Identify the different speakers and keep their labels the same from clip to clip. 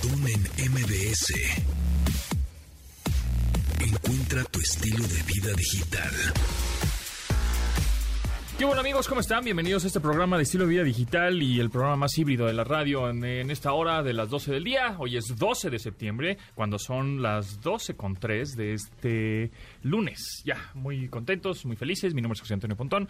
Speaker 1: Pontón en MBS. Encuentra tu estilo de vida digital.
Speaker 2: ¿Qué bueno amigos? ¿Cómo están? Bienvenidos a este programa de estilo de vida digital y el programa más híbrido de la radio en, esta hora de las 12 del día. Hoy es 12 de septiembre, cuando son las 12 con 3 de este lunes. Ya, muy contentos, muy felices. Mi nombre es José Antonio Pontón.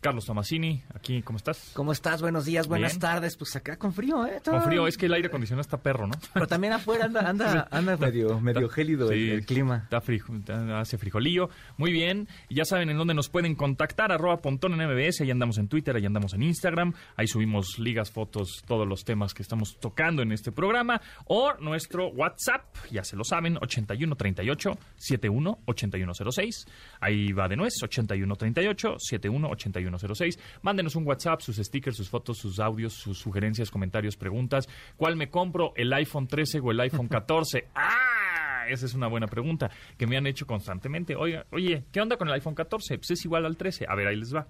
Speaker 2: Carlos Tomasini, aquí, ¿cómo estás?
Speaker 3: ¿Cómo estás? Buenos días, buenas
Speaker 2: Bien.
Speaker 3: tardes. Pues acá con frío, ¿eh?
Speaker 2: Con frío, es que el aire acondicionado está perro, ¿no?
Speaker 3: Pero también afuera anda, anda, anda medio, medio gélido el,
Speaker 2: Sí,
Speaker 3: el clima.
Speaker 2: Está frijo- hace frijolillo. Muy bien. Ya saben en dónde nos pueden contactar. Arroba Pontón en MBS. Ahí andamos en Twitter, ahí andamos en Instagram. Ahí subimos ligas, fotos, todos los temas que estamos tocando en este programa. O nuestro WhatsApp, ya se lo saben, 8138 71 8106. Ahí va de nuez, 8138 71 8106. Mándenos un WhatsApp, sus stickers, sus fotos, sus audios, sus sugerencias, comentarios, preguntas. ¿Cuál me compro? ¿El iPhone 13 o el iPhone 14? ¡Ah! Esa es una buena pregunta que me han hecho constantemente. Oiga, oye, ¿qué onda con el iPhone 14? Pues es igual al 13. A ver, ahí les va.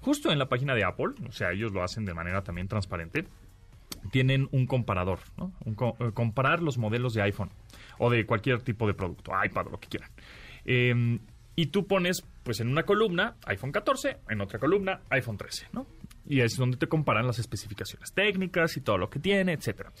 Speaker 2: Justo en la página de Apple, o sea, ellos lo hacen de manera también transparente, tienen un comparador, ¿no? Un co- eh, comparar los modelos de iPhone o de cualquier tipo de producto, iPad o lo que quieran. Eh, y tú pones, pues en una columna, iPhone 14, en otra columna, iPhone 13, ¿no? Y es donde te comparan las especificaciones técnicas y todo lo que tiene, etcétera.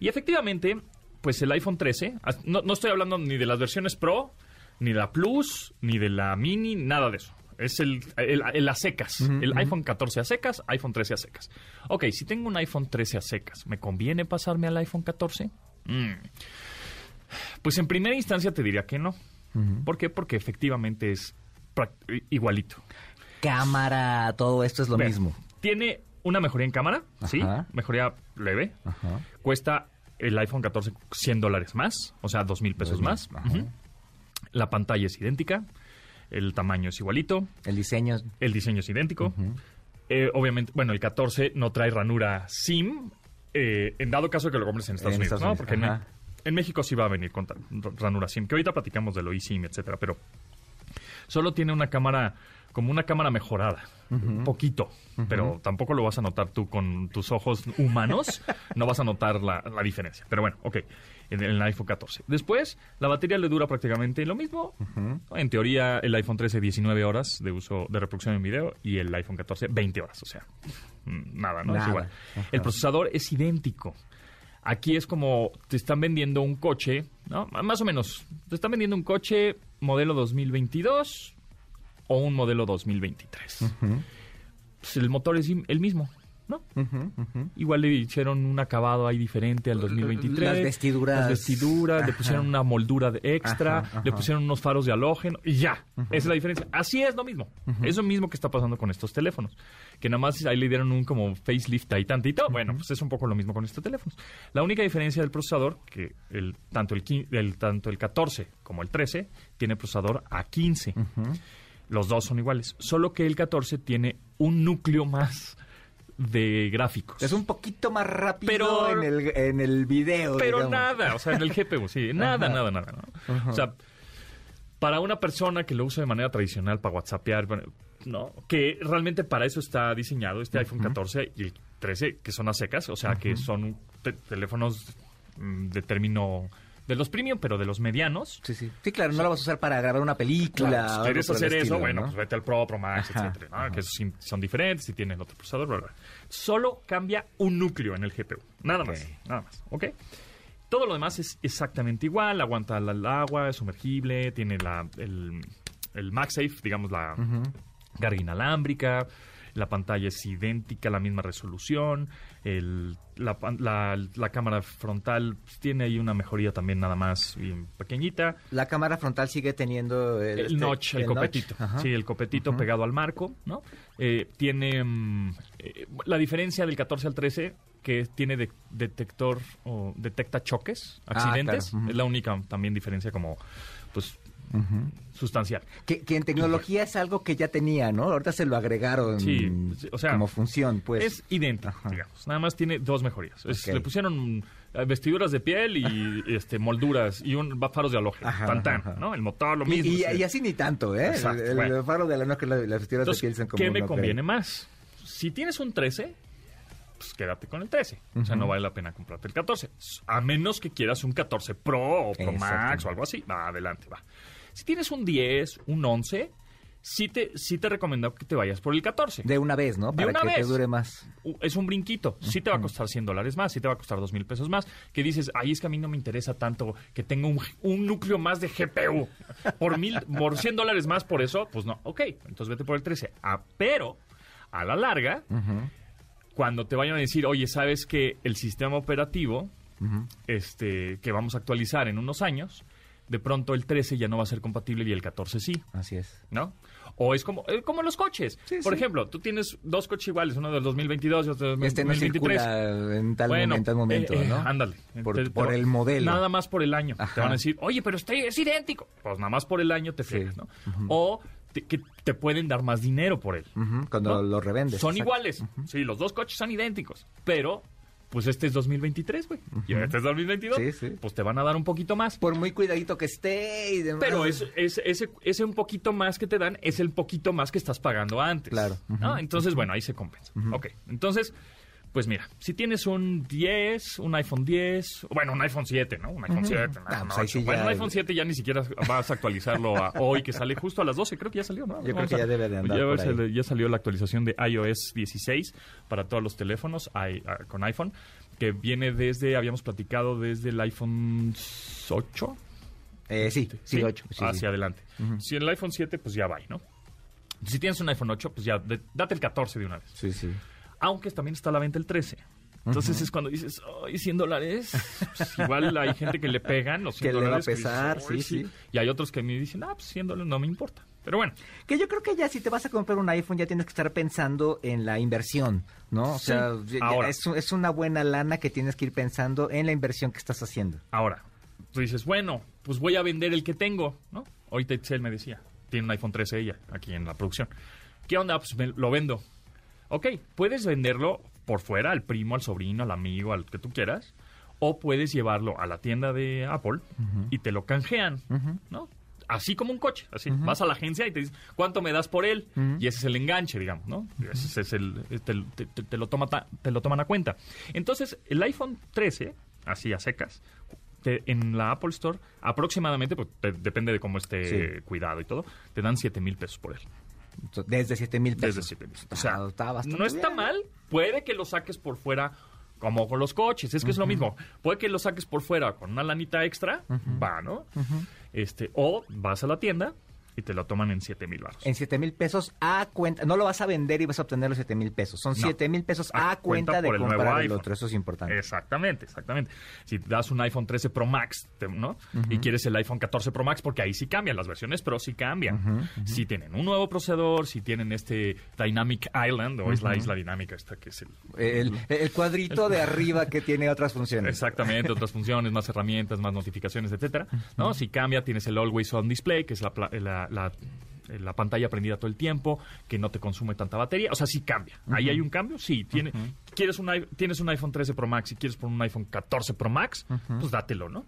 Speaker 2: Y efectivamente, pues el iPhone 13, as- no, no estoy hablando ni de las versiones Pro, ni de la Plus, ni de la Mini, nada de eso. Es el, el, el a secas. el iPhone 14 a secas, iPhone 13 a secas. Ok, si tengo un iPhone 13 a secas, ¿me conviene pasarme al iPhone 14? Mm. Pues en primera instancia te diría que no. ¿Por qué? Porque efectivamente es igualito.
Speaker 3: Cámara, todo esto es lo
Speaker 2: Ve,
Speaker 3: mismo.
Speaker 2: Tiene una mejoría en cámara, ¿sí? Mejoría leve.
Speaker 3: Ajá.
Speaker 2: Cuesta el iPhone 14 100 dólares más, o sea, 2 mil pesos más. La pantalla es idéntica, el tamaño es igualito,
Speaker 3: El diseño.
Speaker 2: el diseño es idéntico. Eh, obviamente, bueno, el 14 no trae ranura SIM, eh, en dado caso que lo compres en Estados
Speaker 3: En
Speaker 2: Unidos,
Speaker 3: Estados
Speaker 2: ¿no? Porque en, en México sí va a venir con ranura SIM, que ahorita platicamos de lo eSIM, etcétera, pero solo tiene una cámara, como una cámara mejorada, un poquito, pero tampoco lo vas a notar tú con tus ojos humanos, no vas a notar la, la diferencia. Pero bueno, ok, en el iPhone 14. Después, la batería le dura prácticamente lo mismo. En teoría, el iPhone 13 19 horas de uso de reproducción en video y el iPhone 14 20 horas, o sea, mm, nada, ¿no? Es igual. El procesador es idéntico. Aquí es como te están vendiendo un coche, ¿no? Más o menos. Te están vendiendo un coche modelo 2022 o un modelo 2023. Pues el motor es el mismo, ¿no? Igual le hicieron un acabado ahí diferente al 2023.
Speaker 3: Las vestiduras.
Speaker 2: Las vestiduras, le pusieron una moldura de extra,
Speaker 3: Ajá, ajá.
Speaker 2: le pusieron unos faros de halógeno y ya. Esa es la diferencia. Así es lo mismo. Es lo mismo que está pasando con estos teléfonos. Que nada más ahí le dieron un como facelift ahí tantito. Bueno, pues es un poco lo mismo con estos teléfonos. La única diferencia del procesador, que el, tanto, el, quin- el, tanto el 14 como el 13 tiene procesador A15. Los dos son iguales. Solo que el 14 tiene un núcleo más de gráficos.
Speaker 3: Es un poquito más rápido
Speaker 2: Pero-
Speaker 3: en, el, en el video.
Speaker 2: Pero
Speaker 3: digamos.
Speaker 2: nada, o sea, en el GPU, sí, nada, nada, nada, ¿no? O sea, para una persona que lo usa de manera tradicional para WhatsAppear, no, que realmente para eso está diseñado este iPhone 14 y el 13, que son a secas, o sea, que son te- teléfonos mm, de término de los premium, pero de los medianos.
Speaker 3: Sí, sí. Sí, claro, no lo vas a usar para grabar una película.
Speaker 2: Claro, si quieres hacer eso, bueno,
Speaker 3: ¿no?
Speaker 2: pues vete al Pro, Pro Max,
Speaker 3: Ajá,
Speaker 2: etcétera, ¿no?
Speaker 3: ajá.
Speaker 2: Que esos son diferentes y tienen otro procesador, bla, bla. Solo cambia un núcleo en el GPU. Nada más, nada más, ¿ok? Todo lo demás es exactamente igual, aguanta la- el agua, es sumergible, tiene la, el, el MagSafe, digamos, la carga inalámbrica, la pantalla es idéntica, la misma resolución, el- la, la- la cámara frontal pues, tiene ahí una mejoría también nada más bien pequeñita.
Speaker 3: La cámara frontal sigue teniendo el,
Speaker 2: El
Speaker 3: este-
Speaker 2: notch, el, copetito. Sí, el copetito pegado al marco, ¿no? Eh, tiene mm, eh, la diferencia del 14 al 13 que tiene de- detector o detecta choques,
Speaker 3: Ah,
Speaker 2: accidentes.
Speaker 3: claro.
Speaker 2: Es la única también diferencia como pues sustancial.
Speaker 3: Que, que en tecnología es algo que ya tenía, ¿no? Ahorita se lo agregaron
Speaker 2: Sí, o sea,
Speaker 3: como función, pues.
Speaker 2: es idéntico,
Speaker 3: Ajá.
Speaker 2: digamos. Nada más tiene dos mejorías. Es-. Le pusieron eh, vestiduras de piel y este molduras y un faros de halógeno. Tan. ¿no? El motor, lo mismo.
Speaker 3: y-
Speaker 2: sí.
Speaker 3: y así ni tanto, ¿eh?
Speaker 2: Exacto,
Speaker 3: el, el
Speaker 2: bueno.
Speaker 3: faro de la no que la- las vestiduras de
Speaker 2: Entonces,
Speaker 3: piel son como
Speaker 2: ¿qué me conviene más? Si tienes un 13, pues quédate con el 13. O sea, no vale la pena comprarte el 14. A menos que quieras un 14 Pro o Pro Max o algo así. Va, adelante, va. Si tienes un 10, un 11, sí te, sí te recomiendo que te vayas por el 14.
Speaker 3: De una vez, ¿no?
Speaker 2: De
Speaker 3: Para
Speaker 2: una
Speaker 3: que te
Speaker 2: vez.
Speaker 3: dure más.
Speaker 2: Es un brinquito. Sí te va a costar 100 dólares más, sí te va a costar 2 mil pesos más. Que dices, ay, es que a mí no me interesa tanto que tenga un, un núcleo más de GPU. Por, mil, por 100 dólares más por eso, pues no. Ok, entonces vete por el 13. Ah, pero, a la larga, cuando te vayan a decir, oye, sabes que el sistema operativo este, que vamos a actualizar en unos años, de pronto el 13 ya no va a ser compatible y el 14 sí.
Speaker 3: Así es.
Speaker 2: ¿no? O es como, eh, como los coches.
Speaker 3: Sí,
Speaker 2: Por
Speaker 3: sí.
Speaker 2: ejemplo, tú tienes dos coches iguales, uno del 2022 y otro del
Speaker 3: Este no
Speaker 2: 2023.
Speaker 3: circula en tal,
Speaker 2: Bueno,
Speaker 3: momento, en tal momento,
Speaker 2: eh, eh,
Speaker 3: ¿no?
Speaker 2: Ándale.
Speaker 3: Por,
Speaker 2: Te-
Speaker 3: por el modelo.
Speaker 2: Nada más por el año.
Speaker 3: Ajá.
Speaker 2: Te van a decir, oye, pero este es idéntico. Pues nada más por el año te
Speaker 3: Sí.
Speaker 2: fregas, ¿no? O te, que te pueden dar más dinero por él.
Speaker 3: Cuando
Speaker 2: ¿no?
Speaker 3: lo revendes.
Speaker 2: Son
Speaker 3: exacto.
Speaker 2: iguales. Sí, los dos coches son idénticos. Pero, pues este es 2023, güey. Y este es 2022.
Speaker 3: Sí, sí.
Speaker 2: Pues te van a dar un poquito más.
Speaker 3: Por muy cuidadito que esté y demás.
Speaker 2: Pero es, es- ese, ese un poquito más que te dan es el poquito más que estás pagando antes.
Speaker 3: Claro.
Speaker 2: ¿no? Entonces, bueno, ahí se compensa. Ok, entonces, pues mira, si tienes un 10, un iPhone 10, bueno, un iPhone 7, ¿no? Un iPhone 7, un
Speaker 3: Ah,
Speaker 2: iPhone
Speaker 3: pues ahí
Speaker 2: 8.
Speaker 3: sí
Speaker 2: Bueno, un iPhone 7 ya ni siquiera vas a actualizarlo a hoy, que sale justo a las 12, creo que ya salió, ¿no?
Speaker 3: Yo creo que ya debe de andar
Speaker 2: ya,
Speaker 3: por ahí.
Speaker 2: le- ya salió la actualización de iOS 16 para todos los teléfonos ah, con iPhone, que viene desde, habíamos platicado desde el iPhone 8,
Speaker 3: Eh, sí, sí, 8. Sí,
Speaker 2: hacia
Speaker 3: sí.
Speaker 2: adelante. Si el iPhone 7, pues ya va, ¿no? Si tienes un iPhone 8, pues ya, de- date el 14 de una vez.
Speaker 3: Sí, sí.
Speaker 2: Aunque también está a la venta el 13. Entonces es cuando dices, ay, 100 dólares. Pues igual hay gente que le pegan los 100
Speaker 3: Que le va a
Speaker 2: dólares. que
Speaker 3: pesar,
Speaker 2: dices, "Ay,
Speaker 3: sí, sí.
Speaker 2: Y hay otros que me dicen, ah, pues 100 dólares no me importa. Pero bueno,
Speaker 3: Que yo creo que ya si te vas a comprar un iPhone ya tienes que estar pensando en la inversión, ¿no? O
Speaker 2: Sí.
Speaker 3: sea,
Speaker 2: Ahora.
Speaker 3: es, es una buena lana que tienes que ir pensando en la inversión que estás haciendo.
Speaker 2: ahora, tú dices, bueno, pues voy a vender el que tengo, ¿no? Ahorita Itzel me decía, tiene un iPhone 13 ella, aquí en la producción. ¿Qué onda? Pues me- lo vendo. Ok, puedes venderlo por fuera, al primo, al sobrino, al amigo, al que tú quieras, o puedes llevarlo a la tienda de Apple y te lo canjean, ¿no? Así como un coche, así. Vas a la agencia y te dicen, ¿cuánto me das por él? Y ese es el enganche, digamos, ¿no? Ese es el, te, te- te- te lo toma ta- te lo toman a cuenta. Entonces, el iPhone 13, así a secas, te- en la Apple Store, aproximadamente, pues, te- depende de cómo esté
Speaker 3: Sí.
Speaker 2: cuidado y todo, te dan 7 mil pesos por él.
Speaker 3: Desde 7 mil pesos.
Speaker 2: Desde 7 mil. O sea,
Speaker 3: Ah, está bastante
Speaker 2: no está
Speaker 3: bien.
Speaker 2: mal. Puede que lo saques por fuera como con los coches. Es que es lo mismo. Puede que lo saques por fuera con una lanita extra. Va, ¿no? este O vas a la tienda y te lo toman en 7 mil baros.
Speaker 3: En 7 mil pesos a cuenta. No lo vas a vender y vas a obtener los 7 mil pesos. Son
Speaker 2: No.
Speaker 3: 7 mil pesos
Speaker 2: A
Speaker 3: a,
Speaker 2: cuenta
Speaker 3: cuenta, de
Speaker 2: el
Speaker 3: comprar el
Speaker 2: iPhone.
Speaker 3: otro. Eso es importante.
Speaker 2: Exactamente, exactamente. Si das un iPhone 13 Pro Max, te- ¿no? Y quieres el iPhone 14 Pro Max, porque ahí sí cambian, las versiones Pro sí cambian. Si tienen un nuevo procesador, si tienen este Dynamic Island, o es la isla dinámica esta que es el...
Speaker 3: El, el cuadrito de arriba que tiene otras funciones.
Speaker 2: Exactamente, otras funciones, más herramientas, más notificaciones, etcétera. ¿no? Si cambia, tienes el Always On Display, que es la, pla- la, la- la pantalla prendida todo el tiempo, que no te consume tanta batería. O sea, sí cambia. Ahí hay un cambio, sí. Tiene, quieres un, tienes un iPhone 13 Pro Max y quieres por un iPhone 14 Pro Max, pues dátelo, ¿no?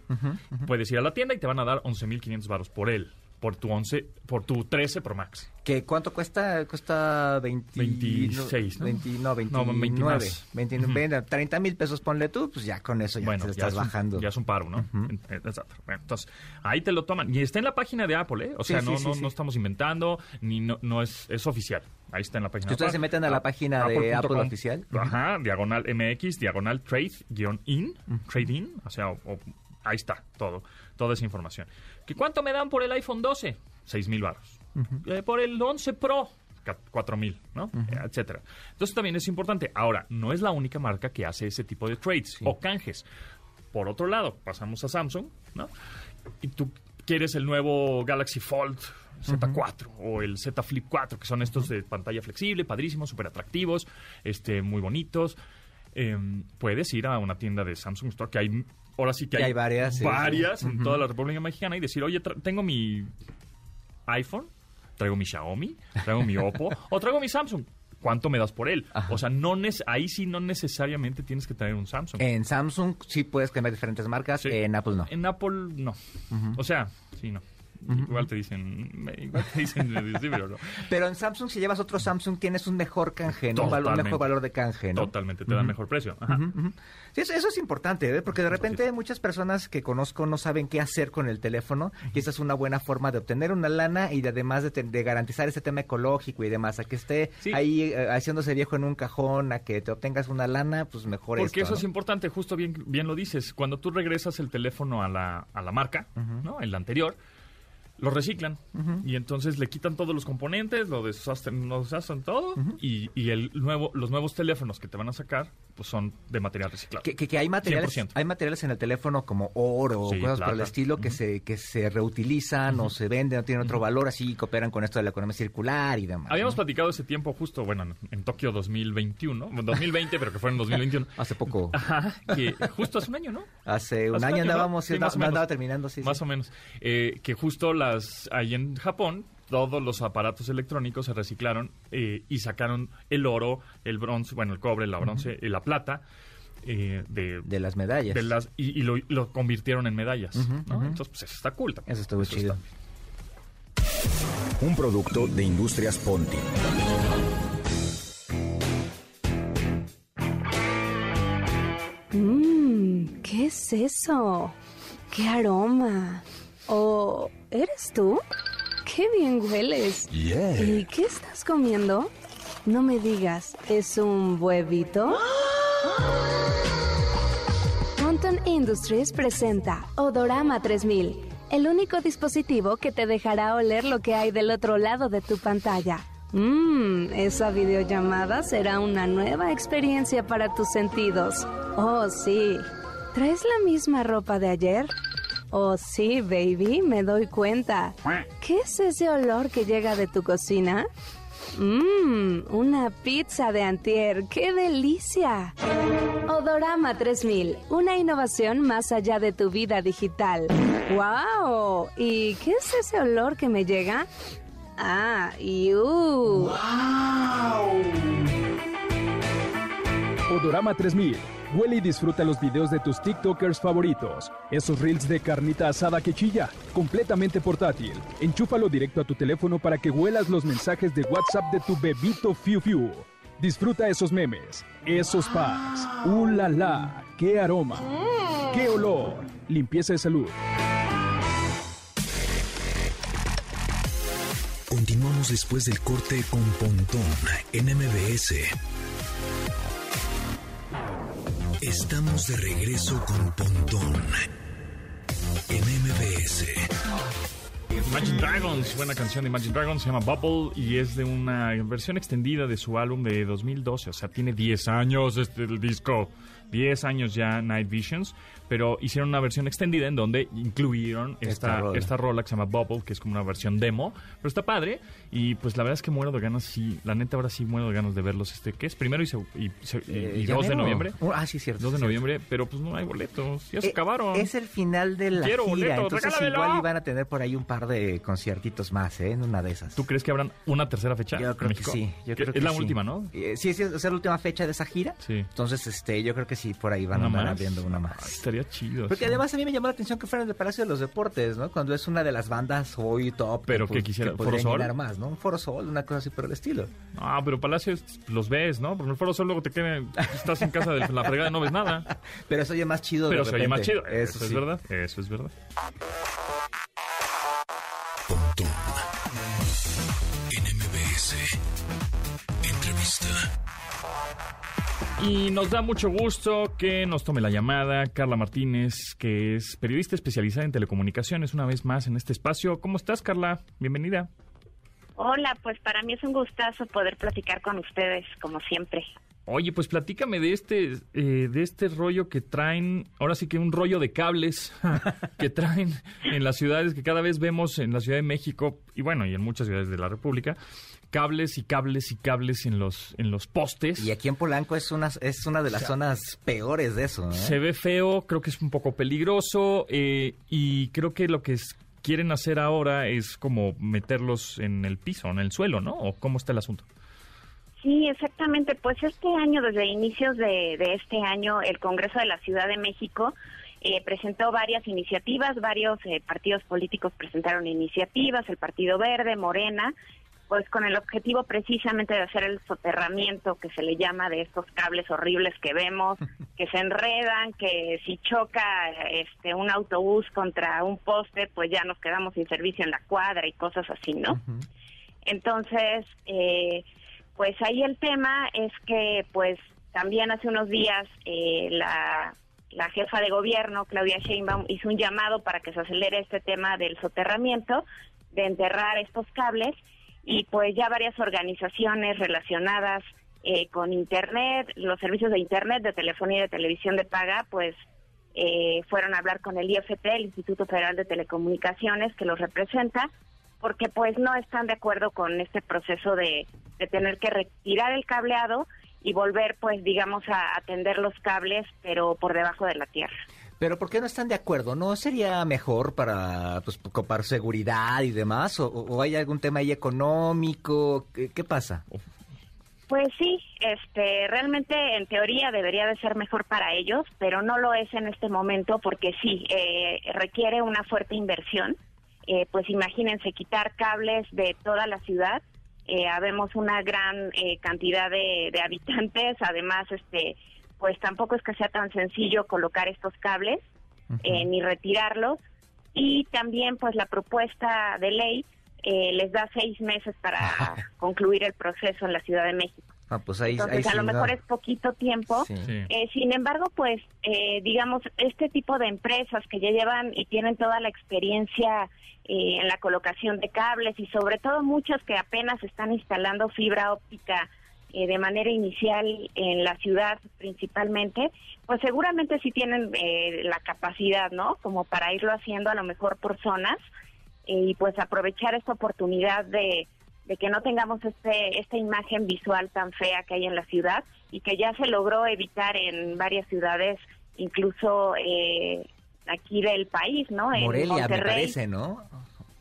Speaker 2: Puedes ir a la tienda y te van a dar 11.500 baros por él, por tu 11, por tu 13 Pro Max.
Speaker 3: ¿Que ¿Cuánto cuesta? Cuesta 20,
Speaker 2: 26, ¿no?
Speaker 3: 20, no, 29.
Speaker 2: No, 20 más.
Speaker 3: 29, 30 mil pesos ponle tú, pues ya con eso ya
Speaker 2: bueno,
Speaker 3: te lo estás
Speaker 2: es, un,
Speaker 3: bajando.
Speaker 2: ya es un paro, ¿no? En- eh, Exacto. Bueno, entonces, ahí te lo toman. Y está en la página de Apple, ¿eh? O sea,
Speaker 3: sí,
Speaker 2: no,
Speaker 3: sí,
Speaker 2: no,
Speaker 3: sí.
Speaker 2: no estamos inventando, ni no, no es, es oficial. Ahí está en la página.
Speaker 3: Ustedes
Speaker 2: de
Speaker 3: se meten a la página de Apple oficial.
Speaker 2: Ajá, diagonal MX, diagonal trade, guion in, trade in, o sea, o- o- ahí está todo, toda esa información. ¿Que ¿Cuánto me dan por el iPhone 12? 6 mil baros. Eh, por el 11 Pro, 4 mil, ¿no? Eh, Etcétera. Entonces también es importante. Ahora, no es la única marca que hace ese tipo de trades o canjes. Por otro lado, pasamos a Samsung, ¿no? Y tú quieres el nuevo Galaxy Fold Z4 o el Z Flip 4, que son estos de pantalla flexible, padrísimos, súper atractivos, este, muy bonitos. Eh, puedes ir a una tienda de Samsung Store, que hay, ahora sí que hay,
Speaker 3: hay varias, sí,
Speaker 2: varias en toda la República Mexicana y decir, oye, tengo mi iPhone, traigo mi Xiaomi, traigo mi Oppo o traigo mi Samsung. ¿Cuánto me das por él? O sea, no ahí sí no necesariamente tienes que tener un Samsung.
Speaker 3: En Samsung sí puedes cambiar diferentes marcas,
Speaker 2: Sí.
Speaker 3: en Apple no.
Speaker 2: En Apple no. O sea, sí, no. Igual te dicen, igual te dicen distribuidor, ¿no?
Speaker 3: Pero en Samsung, si llevas otro Samsung, tienes un mejor canje, ¿no? Un, valor- un
Speaker 2: Totalmente.
Speaker 3: mejor valor de canje, ¿no?
Speaker 2: Totalmente, te dan mejor precio. Ajá.
Speaker 3: Sí, eso, eso es importante, ¿eh? porque de repente muchas personas que conozco no saben qué hacer con el teléfono y esa es una buena forma de obtener una lana y de, además de, te- de garantizar ese tema ecológico y demás, a que esté
Speaker 2: Sí.
Speaker 3: ahí eh, haciéndose viejo en un cajón, a que te obtengas una lana, pues mejor
Speaker 2: Porque
Speaker 3: esto,
Speaker 2: eso es importante, justo bien, bien lo dices. Cuando tú regresas el teléfono a la, a la marca, ¿no? El anterior, lo reciclan. Y entonces le quitan todos los componentes, lo deshacen, lo deshacen todo. Y, y el nuevo, los nuevos teléfonos que te van a sacar, pues son de material reciclado.
Speaker 3: Que, que- que hay materiales
Speaker 2: 100%.
Speaker 3: hay materiales en el teléfono como oro o cosas por el estilo que se que se reutilizan o se venden, no tienen otro valor, así cooperan con esto de la economía circular y demás.
Speaker 2: Habíamos
Speaker 3: ¿no?
Speaker 2: platicado ese tiempo justo, bueno, en, Tokio 2021, bueno, 2020, pero que fue en 2021.
Speaker 3: Hace poco,
Speaker 2: Ajá, que justo hace un año, ¿no?
Speaker 3: hace un
Speaker 2: Hace
Speaker 3: año
Speaker 2: ¿no?
Speaker 3: andábamos,
Speaker 2: Sí,
Speaker 3: sí,
Speaker 2: más o
Speaker 3: andaba
Speaker 2: menos.
Speaker 3: terminando, sí, sí.
Speaker 2: Más o menos. Eh, que justo las ahí en Japón, todos los aparatos electrónicos se reciclaron eh, y sacaron el oro, el bronce, bueno, el cobre, la bronce y la plata eh, de,
Speaker 3: de las medallas.
Speaker 2: de las y, y lo, lo convirtieron en medallas. Entonces, pues eso está cool. también.
Speaker 3: Eso estuvo chido.
Speaker 2: está-
Speaker 4: Un producto de Industrias Ponti.
Speaker 5: Mmm, ¿qué es eso? ¿Qué aroma? ¿O eres tú? ¡Qué bien hueles! ¿Y qué estás comiendo? No me digas, ¿es un huevito? Ponton Industries presenta Odorama 3000, el único dispositivo que te dejará oler lo que hay del otro lado de tu pantalla. Mmm, esa videollamada será una nueva experiencia para tus sentidos. Oh, sí. ¿Traes la misma ropa de ayer? Oh, sí, baby, me doy cuenta. ¿Qué es ese olor que llega de tu cocina? Mmm, una pizza de antier, ¡qué delicia! Odorama 3000, una innovación más allá de tu vida digital. ¡Wow! ¿Y qué es ese olor que me llega? Ah, ¡Yu!
Speaker 6: Odorama 3000. Huele y disfruta los videos de tus TikTokers favoritos. Esos reels de carnita asada que chilla, completamente portátil. Enchúfalo directo a tu teléfono para que huelas los mensajes de WhatsApp de tu bebito Fiu Fiu. Disfruta esos memes, esos packs. ¡Uh, la! ¡Qué aroma! ¡Qué olor! Limpieza de salud.
Speaker 1: Continuamos después del corte con Pontón en MBS. Estamos de regreso con Pontón en MBS.
Speaker 2: Imagine Dragons, buena canción de Imagine Dragons, se llama Bubble y es de una versión extendida de su álbum de 2012, o sea, tiene 10 años este el disco, 10 años ya Night Visions, pero hicieron una versión extendida en donde incluyeron
Speaker 3: Esta
Speaker 2: esta,
Speaker 3: rola.
Speaker 2: esta rola que se llama Bubble, que es como una versión demo, pero está padre y pues la verdad es que muero de ganas, sí, la neta ahora sí muero de ganas de verlos, este, ¿qué es? Primero y, se- y-
Speaker 3: Eh,
Speaker 2: y
Speaker 3: ya
Speaker 2: 2 de noviembre.
Speaker 3: Uh, ah, sí, cierto.
Speaker 2: 2 de
Speaker 3: cierto.
Speaker 2: noviembre, pero pues no hay boletos, ya se
Speaker 3: Eh,
Speaker 2: acabaron.
Speaker 3: Es el final de la
Speaker 2: Quiero
Speaker 3: gira,
Speaker 2: boleto,
Speaker 3: entonces
Speaker 2: regálamelo.
Speaker 3: igual iban a tener por ahí un par de conciertitos más, ¿eh? En una de esas.
Speaker 2: ¿Tú crees que habrán una tercera fecha
Speaker 3: Yo
Speaker 2: en
Speaker 3: creo que sí. Yo creo
Speaker 2: es
Speaker 3: que
Speaker 2: la
Speaker 3: sí.
Speaker 2: última, ¿no?
Speaker 3: Eh, sí, sí, es la última fecha de esa gira.
Speaker 2: Sí.
Speaker 3: Entonces, este, yo creo que sí, por ahí van a
Speaker 2: ¿Una
Speaker 3: andar viendo una más.
Speaker 2: Estaría chido.
Speaker 3: Porque
Speaker 2: sí.
Speaker 3: además a mí me llamó la atención que fueran del Palacio de los Deportes, ¿no? Cuando es una de las bandas hoy top.
Speaker 2: Pero
Speaker 3: pues,
Speaker 2: que quisiera,
Speaker 3: que podrían
Speaker 2: ¿Foro Sol?
Speaker 3: más, ¿no? Un Foro Sol, una cosa así por el estilo.
Speaker 2: Ah, pero Palacios los ves, ¿no? Porque en el foro solo te queda, estás en casa de la fregada y no ves nada.
Speaker 3: Pero se oye más chido de
Speaker 2: Pero se oye más chido. Eso,
Speaker 3: Eso
Speaker 2: es verdad. Eso es verdad. Y nos da mucho gusto que nos tome la llamada Carla Martínez, que es periodista especializada en telecomunicaciones, una vez más en este espacio. ¿Cómo estás, Carla? Bienvenida.
Speaker 7: Hola, pues para mí es un gustazo poder platicar con ustedes, como siempre.
Speaker 2: Oye, pues platícame de este, eh, de este rollo que traen, ahora sí que un rollo de cables que traen en las ciudades que cada vez vemos en la Ciudad de México y bueno, y en muchas ciudades de la República, cables y cables y cables en los, en los postes.
Speaker 3: Y aquí en Polanco es una, es una de las zonas peores de eso, ¿eh?
Speaker 2: Se ve feo, creo que es un poco peligroso eh, y creo que lo que es- quieren hacer ahora es como meterlos en el piso, en el suelo, ¿no? ¿O cómo está el asunto?
Speaker 7: Sí, exactamente. Pues este año, desde inicios de, de este año, el Congreso de la Ciudad de México eh, presentó varias iniciativas, varios eh, partidos políticos presentaron iniciativas, el Partido Verde, Morena, pues con el objetivo precisamente de hacer el soterramiento que se le llama de estos cables horribles que vemos, que se enredan, que si choca este un autobús contra un poste, pues ya nos quedamos sin servicio en la cuadra y cosas así, ¿no? Entonces, eh, pues ahí el tema es que, pues también hace unos días eh, la, la jefa de gobierno, Claudia Sheinbaum, hizo un llamado para que se acelere este tema del soterramiento, de enterrar estos cables y pues ya varias organizaciones relacionadas eh, con Internet, los servicios de Internet, de telefonía y de televisión de paga, pues eh, fueron a hablar con el IFT, el Instituto Federal de Telecomunicaciones, que los representa, porque pues no están de acuerdo con este proceso de, de tener que retirar el cableado y volver pues digamos a atender los cables, pero por debajo de la tierra.
Speaker 3: Pero ¿por qué no están de acuerdo? ¿No sería mejor para, pues, para seguridad y demás? ¿O, hay algún tema ahí económico? ¿Qué, pasa?
Speaker 7: Pues sí, este, realmente en teoría debería de ser mejor para ellos, pero no lo es en este momento porque sí, eh, requiere una fuerte inversión. Eh, pues imagínense quitar cables de toda la ciudad. Eh, habemos una gran eh, cantidad de, de habitantes, además, este, pues tampoco es que sea tan sencillo colocar estos cables eh, ni retirarlos. Y también, pues la propuesta de ley eh, les da seis meses para concluir el proceso en la Ciudad de México.
Speaker 3: Ah, pues ahí,
Speaker 7: Entonces, a lo mejor es poquito tiempo. Eh, sin embargo, pues, digamos, este tipo de empresas que ya llevan y tienen toda la experiencia en la colocación de cables y sobre todo muchas que apenas están instalando fibra óptica eh, de manera inicial en la ciudad principalmente, pues seguramente sí tienen eh, la capacidad, ¿no? Como para irlo haciendo a lo mejor por zonas eh, y pues aprovechar esta oportunidad de, de que no tengamos este esta imagen visual tan fea que hay en la ciudad y que ya se logró evitar en varias ciudades, incluso aquí del país, ¿no?
Speaker 3: Morelia, me parece, ¿no?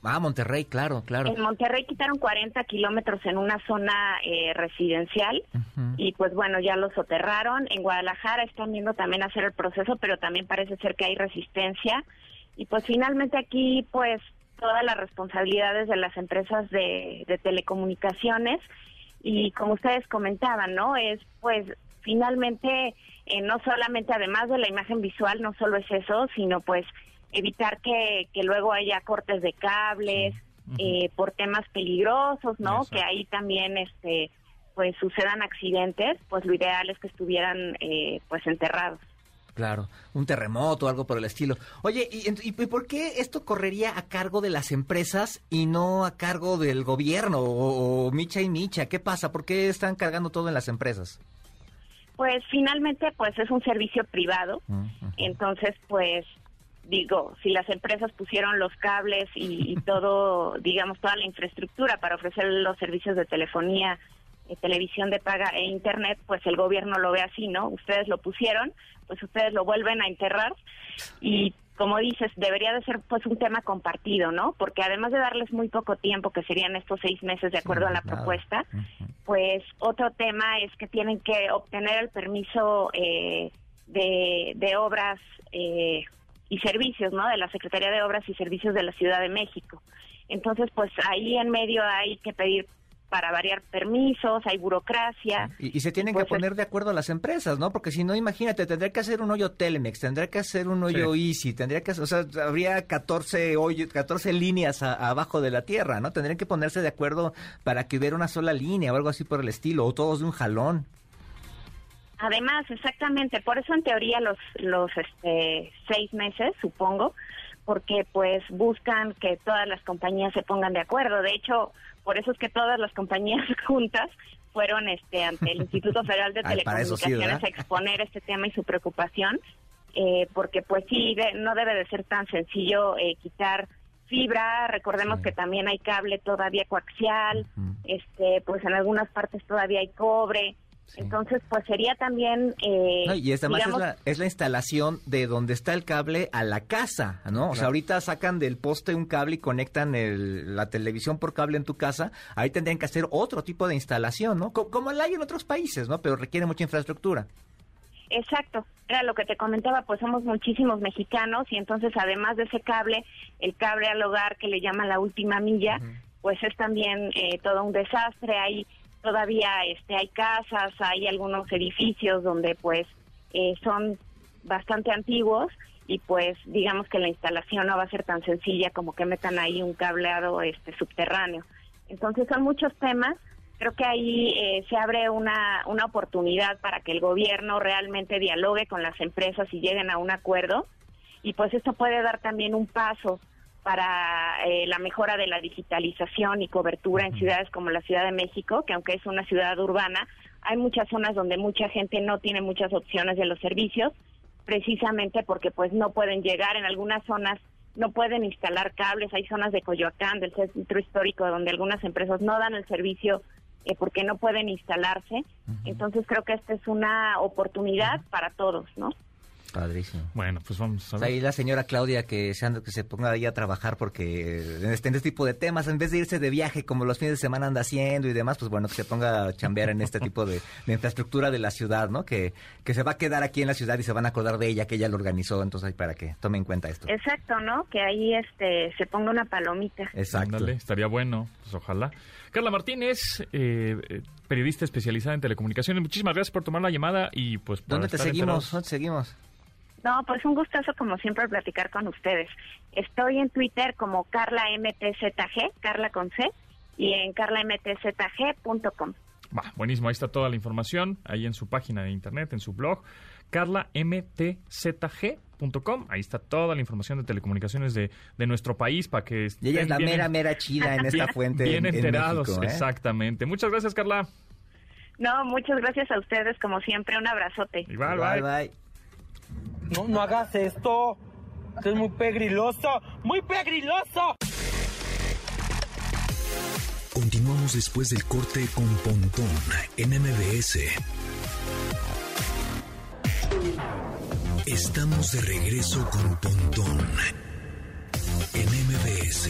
Speaker 3: Ah, Monterrey, claro, claro.
Speaker 7: En Monterrey quitaron 40 kilómetros en una zona eh, residencial y pues bueno, ya lo soterraron. En Guadalajara están viendo también hacer el proceso, pero también parece ser que hay resistencia. Y pues finalmente aquí pues todas las responsabilidades de las empresas de, telecomunicaciones y como ustedes comentaban, ¿no? Es pues finalmente eh, no solamente además de la imagen visual, no solo es eso, sino pues evitar que, que luego haya cortes de cables eh, por temas peligrosos, ¿no? Que ahí también este pues sucedan accidentes, pues lo ideal es que estuvieran eh, pues enterrados.
Speaker 3: Claro, un terremoto o algo por el estilo. Oye, ¿y, ¿y, por qué esto correría a cargo de las empresas y no a cargo del gobierno o, micha y micha? ¿Qué pasa? ¿Por qué están cargando todo en las empresas?
Speaker 7: Pues finalmente, pues es un servicio privado, entonces pues digo, si las empresas pusieron los cables y, todo, digamos, toda la infraestructura para ofrecer los servicios de telefonía, eh, televisión de paga e internet, pues el gobierno lo ve así, ¿no? Ustedes lo pusieron, pues ustedes lo vuelven a enterrar y como dices, debería de ser pues un tema compartido, ¿no? Porque además de darles muy poco tiempo, que serían estos seis meses de acuerdo a la propuesta, pues otro tema es que tienen que obtener el permiso eh, de, de obras eh, y servicios, ¿no? De la Secretaría de Obras y Servicios de la Ciudad de México. Entonces, pues ahí en medio hay que pedir para variar permisos, hay burocracia.
Speaker 3: Y, se tienen que pues, poner de acuerdo a las empresas, ¿no? Porque si no, imagínate, tendría que hacer un hoyo Telemex, tendría que hacer un hoyo Easy, tendría que, o sea, habría 14 hoyos, 14 líneas abajo de la tierra, ¿no? Tendrían que ponerse de acuerdo para que hubiera una sola línea o algo así por el estilo, o todos de un jalón.
Speaker 7: Además, exactamente, por eso en teoría los, los este, seis meses, supongo, porque pues buscan que todas las compañías se pongan de acuerdo. De hecho, por eso es que todas las compañías juntas fueron este ante el Instituto Federal de Telecomunicaciones a exponer este tema y su preocupación, eh, porque pues sí, no debe de ser tan sencillo eh, quitar fibra, recordemos que también hay cable todavía coaxial, este pues en algunas partes todavía hay cobre, entonces, pues sería también... Eh,
Speaker 3: y esta más es la, es la, instalación de donde está el cable a la casa, ¿no? O sea, ahorita sacan del poste un cable y conectan el, la televisión por cable en tu casa. Ahí tendrían que hacer otro tipo de instalación, ¿no? Como, como la hay en otros países, ¿no? Pero requiere mucha infraestructura.
Speaker 7: Exacto, era lo que te comentaba, pues somos muchísimos mexicanos y entonces además de ese cable, el cable al hogar que le llaman la última milla, pues es también eh, todo un desastre, hay todavía este hay casas, hay algunos edificios donde pues eh, son bastante antiguos y pues digamos que la instalación no va a ser tan sencilla como que metan ahí un cableado este subterráneo. Entonces son muchos temas. Creo que ahí eh, se abre una, una oportunidad para que el gobierno realmente dialogue con las empresas y lleguen a un acuerdo. Y pues esto puede dar también un paso para eh, la mejora de la digitalización y cobertura en ciudades como la Ciudad de México, que aunque es una ciudad urbana, hay muchas zonas donde mucha gente no tiene muchas opciones de los servicios, precisamente porque pues no pueden llegar. En algunas zonas no pueden instalar cables, hay zonas de Coyoacán, del centro histórico, donde algunas empresas no dan el servicio eh, porque no pueden instalarse. Entonces creo que esta es una oportunidad para todos, ¿no?
Speaker 3: Padrísimo.
Speaker 2: Bueno, pues vamos a
Speaker 3: O
Speaker 2: ver.
Speaker 3: sea, ahí la señora Claudia que se, anda- que se ponga ahí a trabajar porque en este, en este tipo de temas, en vez de irse de viaje como los fines de semana anda haciendo y demás, pues bueno, que se ponga a chambear en este tipo de, de infraestructura de la ciudad, ¿no? Que, que se va a quedar aquí en la ciudad y se van a acordar de ella, que ella lo organizó, entonces ahí para que tome en cuenta esto.
Speaker 7: Exacto, ¿no? Que ahí este se ponga una palomita.
Speaker 3: Exacto.
Speaker 2: Ándale, estaría bueno, pues ojalá. Carla Martínez, eh, eh, periodista especializada en telecomunicaciones, muchísimas gracias por tomar la llamada y pues por
Speaker 3: ¿Dónde te seguimos?
Speaker 2: enterados.
Speaker 3: ¿Dónde te seguimos?
Speaker 7: No, pues un gustazo como siempre platicar con ustedes. Estoy en Twitter como Carla MTZG, Carla con C, y en carlamtzg.com.
Speaker 2: Va, buenísimo, ahí está toda la información, ahí en su página de internet, en su blog, carlamtzg.com, ahí está toda la información de telecomunicaciones de, de nuestro país para que
Speaker 3: Y ella es la
Speaker 2: bien-
Speaker 3: mera, mera chida en esta
Speaker 2: bien-
Speaker 3: fuente
Speaker 2: Bien
Speaker 3: en- en
Speaker 2: enterados,
Speaker 3: México, ¿eh?
Speaker 2: exactamente. Muchas gracias, Carla.
Speaker 7: No, muchas gracias a ustedes como siempre, un abrazote.
Speaker 2: Igual,
Speaker 3: Bye,
Speaker 2: bye.
Speaker 3: bye.
Speaker 8: No, no hagas esto. Esto es muy pegriloso. ¡Muy pegriloso!
Speaker 1: Continuamos después del corte con Pontón en MBS. Estamos de regreso con Pontón en MBS.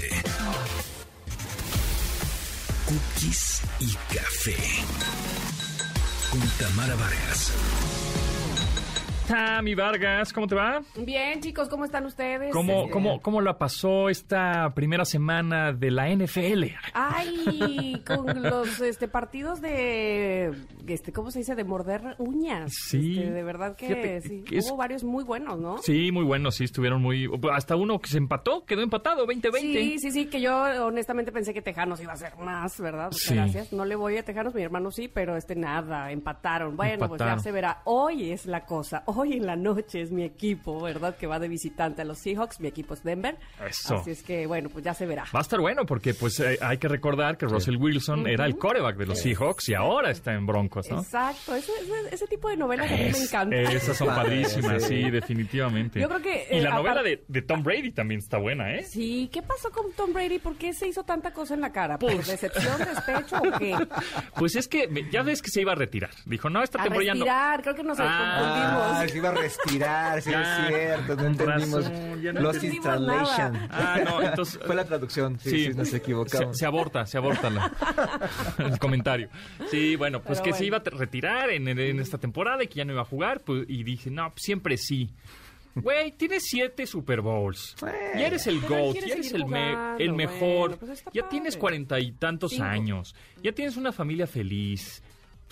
Speaker 1: Cookies y café. Con Tamara Vargas.
Speaker 2: Tami Vargas, ¿cómo te va?
Speaker 9: Bien, chicos, ¿cómo están ustedes?
Speaker 2: ¿Cómo,
Speaker 9: Este,
Speaker 2: cómo, ¿Cómo la pasó esta primera semana de la NFL?
Speaker 9: Ay, con los este, partidos de, este, ¿cómo se dice? De morder uñas.
Speaker 2: Sí.
Speaker 9: Este, de verdad que
Speaker 2: Fíjate
Speaker 9: sí.
Speaker 2: que es-
Speaker 9: Hubo varios muy buenos, ¿no?
Speaker 2: Sí, muy buenos, sí, estuvieron muy... Hasta uno que se empató, quedó empatado, 20-20.
Speaker 9: Sí, sí, sí, que yo honestamente pensé que Tejanos iba a ser más, ¿verdad? Muchas
Speaker 2: Sí.
Speaker 9: gracias. No le voy a Tejanos, mi hermano sí, pero este nada, empataron. Bueno, pues
Speaker 2: Empataron.
Speaker 9: ya se verá. Hoy es la cosa. Hoy en la noche es mi equipo, ¿verdad? Que va de visitante a los Seahawks. Mi equipo es Denver.
Speaker 2: Eso.
Speaker 9: Así es que, bueno, pues ya se verá.
Speaker 2: Va a estar bueno porque pues eh, hay que recordar que Russell Wilson era el coreback de los Seahawks y ahora está en Broncos, ¿no?
Speaker 9: Exacto, ese, ese- ese tipo de novelas a mí me encanta.
Speaker 2: Esas son padrísimas, sí, definitivamente.
Speaker 9: Yo creo que,
Speaker 2: Y
Speaker 9: eh,
Speaker 2: la novela
Speaker 9: apar-
Speaker 2: de, de Tom Brady también está buena, ¿eh?
Speaker 9: Sí, ¿qué pasó con Tom Brady? ¿Por qué se hizo tanta cosa en la cara? ¿Por
Speaker 2: Pues-
Speaker 9: decepción, despecho o qué?
Speaker 2: Pues es que ya ves que se iba a retirar. Dijo, no, esta
Speaker 9: A
Speaker 2: temporada ya no.
Speaker 9: creo que nos
Speaker 2: Ah,
Speaker 3: Ah,
Speaker 9: confundimos.
Speaker 3: se iba a respirar, sí
Speaker 2: Ya,
Speaker 3: es cierto, no entendimos.
Speaker 2: razón, no
Speaker 3: Lost in translation.
Speaker 9: nada.
Speaker 2: Ah, no, entonces...
Speaker 3: Fue la traducción, sí, sí, nos
Speaker 2: se,
Speaker 3: equivocamos.
Speaker 2: se aborta, se aborta la- el comentario. Sí, bueno, pues
Speaker 9: Pero
Speaker 2: que se iba a retirar en, en esta temporada y que ya no iba a jugar, pues, y dije, no, pues, siempre sí. Güey, tienes siete Super Bowls. Ya eres el GOAT, ya eres el, me- el mejor.
Speaker 9: bueno, pues
Speaker 2: ya
Speaker 9: padre.
Speaker 2: tienes cuarenta y tantos
Speaker 9: Cinco.
Speaker 2: años. Ya tienes una familia feliz.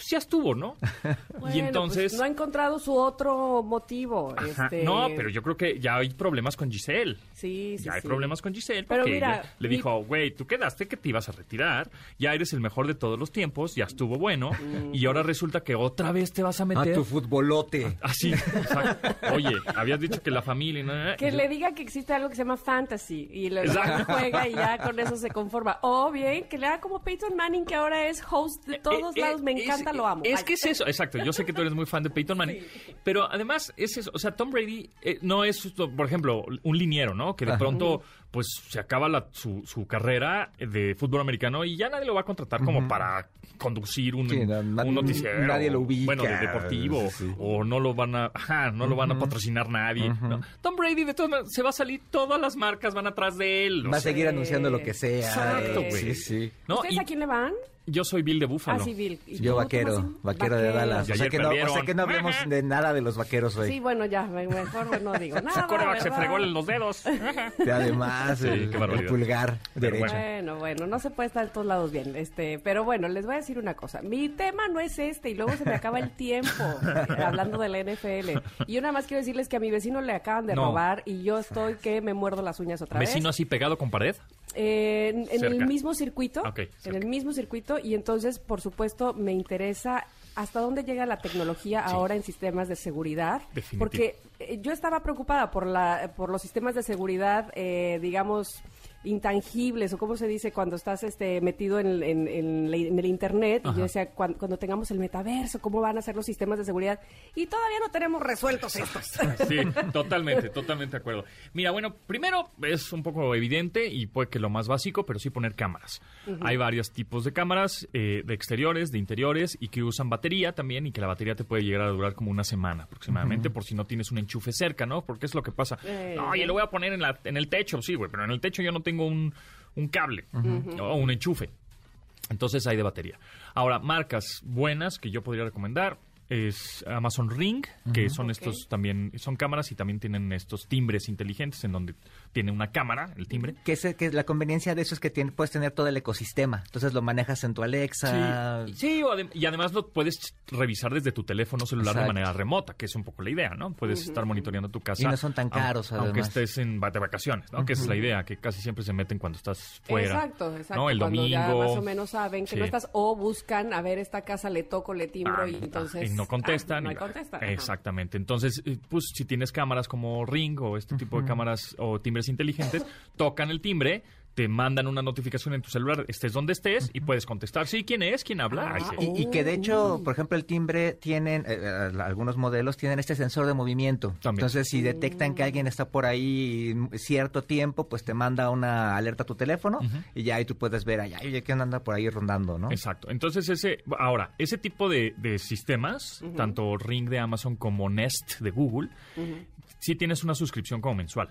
Speaker 2: Pues ya estuvo, ¿no?
Speaker 9: Bueno,
Speaker 2: y entonces...
Speaker 9: pues, no ha encontrado su otro motivo.
Speaker 2: Ajá,
Speaker 9: este,
Speaker 2: No, pero yo creo que ya hay problemas con Giselle.
Speaker 9: Sí, sí,
Speaker 2: Ya hay
Speaker 9: sí.
Speaker 2: problemas con Giselle
Speaker 9: Pero
Speaker 2: porque
Speaker 9: mira,
Speaker 2: ella le
Speaker 9: mi-
Speaker 2: dijo, güey, tú quedaste que te ibas a retirar, ya eres el mejor de todos los tiempos, ya estuvo bueno, y ahora resulta que otra vez te vas a
Speaker 3: A
Speaker 2: meter.
Speaker 3: Ah, tu futbolote.
Speaker 2: Así, exacto. Oye, habías dicho que la familia... ¿no?
Speaker 9: Que le diga que existe algo que se llama fantasy y lo juega y ya con eso se conforma. O bien, que le haga como Peyton Manning, que ahora es host de todos
Speaker 2: Eh, eh,
Speaker 9: lados. Me
Speaker 2: es-
Speaker 9: encanta, lo amo.
Speaker 2: Es
Speaker 9: Ay.
Speaker 2: que es eso, exacto. Yo sé que tú eres muy fan de Peyton Manning, pero además es eso. O sea, Tom Brady eh, no es, por ejemplo, un liniero, ¿no? Que de pronto, pues, se acaba la- su, su carrera de fútbol americano y ya nadie lo va a contratar como para conducir un,
Speaker 3: Sí, no, na-
Speaker 2: un noticiero.
Speaker 3: nadie lo ubica.
Speaker 2: Bueno, de deportivo.
Speaker 3: Sí.
Speaker 2: O no lo van a, ajá, no lo van a patrocinar nadie. ¿no? Tom Brady, de todas maneras, se va a salir, todas las marcas van atrás de él.
Speaker 3: Va a seguir anunciando lo que sea.
Speaker 2: Exacto, güey.
Speaker 3: Sí, sí.
Speaker 2: ¿no?
Speaker 9: ¿Ustedes
Speaker 2: Y-
Speaker 9: a quién le van?
Speaker 2: Yo soy Bill de
Speaker 9: Ah,
Speaker 2: Búfalo.
Speaker 9: sí, Bill. ¿Y
Speaker 3: Yo
Speaker 9: tú,
Speaker 3: vaquero, vaquero de Dallas. O sea, que no, o sea que no hablemos de nada de los vaqueros hoy.
Speaker 9: Sí, bueno, ya, me- mejor no digo nada.
Speaker 2: Se fregó en los dedos.
Speaker 3: Y además,
Speaker 2: Sí,
Speaker 3: el, pulgar
Speaker 2: Pero
Speaker 3: derecho.
Speaker 9: Bueno, bueno, no se puede estar en todos lados bien. Este, pero bueno, les voy a decir una cosa. Mi tema no es este y luego se me acaba el tiempo eh, hablando de la NFL. Y yo nada más quiero decirles que a mi vecino le acaban de
Speaker 2: No.
Speaker 9: robar y yo estoy que me muerdo las uñas otra vez.
Speaker 2: Vecino así pegado con pared.
Speaker 9: Eh, en, en el mismo circuito, en el mismo circuito y entonces, por supuesto, me interesa hasta dónde llega la tecnología ahora en sistemas de seguridad,
Speaker 2: Definitivo.
Speaker 9: porque yo estaba preocupada por la por los sistemas de seguridad, eh, digamos intangibles o cómo se dice cuando estás este metido en, en- en la- en el internet y yo decía cuan- cuando tengamos el metaverso cómo van a ser los sistemas de seguridad y todavía no tenemos resueltos estos.
Speaker 2: Sí, totalmente, totalmente de acuerdo. Mira, bueno, primero es un poco evidente y puede que lo más básico, pero sí poner cámaras. Hay varios tipos de cámaras, eh, de exteriores, de interiores y que usan batería también y que la batería te puede llegar a durar como una semana aproximadamente por si no tienes un enchufe cerca, ¿no? Porque es lo que pasa.
Speaker 9: Eh.
Speaker 2: No, Oye, lo voy a poner en, la, en el techo, sí, güey, pero en el techo yo no tengo un, un cable o un enchufe. Entonces hay de batería. Ahora, marcas buenas que yo podría recomendar es Amazon Ring, que son estos también, son cámaras y también tienen estos timbres inteligentes en donde tiene una cámara, el timbre.
Speaker 3: Que, es, que la conveniencia de eso es que tiene- puedes tener todo el ecosistema. Entonces lo manejas en tu Alexa.
Speaker 2: Sí, sí, adem- y además lo puedes revisar desde tu teléfono celular
Speaker 3: Exacto.
Speaker 2: de manera remota, que es un poco la idea, ¿no? Puedes estar monitoreando tu casa.
Speaker 3: Y no son tan caros,
Speaker 2: Aunque
Speaker 3: además.
Speaker 2: estés en, de vacaciones, ¿no? Que esa es la idea, que casi siempre se meten cuando estás fuera.
Speaker 9: Exacto, exacto.
Speaker 2: ¿no? El
Speaker 9: Cuando
Speaker 2: domingo.
Speaker 9: ya más o menos saben que
Speaker 2: Sí.
Speaker 9: no estás o buscan a ver esta casa le toco, le timbro
Speaker 2: Ah,
Speaker 9: y entonces
Speaker 2: y no contestan.
Speaker 9: ah, no
Speaker 2: y-
Speaker 9: hay contesta. Ajá.
Speaker 2: Exactamente. Entonces, eh, pues si tienes cámaras como Ring o este tipo de cámaras o timbres inteligentes, tocan el timbre, te mandan una notificación en tu celular, estés donde estés y puedes contestar, sí, ¿quién es? ¿Quién habla?
Speaker 9: Ah,
Speaker 2: Ay, sí.
Speaker 3: Y, y que de hecho, por ejemplo, el timbre tienen, eh, eh, algunos modelos tienen este sensor de movimiento.
Speaker 2: También.
Speaker 3: Entonces, si detectan que alguien está por ahí cierto tiempo, pues te manda una alerta a tu teléfono y ya ahí tú puedes ver, ay, oye, ¿quién anda por ahí rondando, no?
Speaker 2: Exacto. Entonces, ese, ahora, ese tipo de, de sistemas, tanto Ring de Amazon como Nest de Google, sí tienes una suscripción como mensual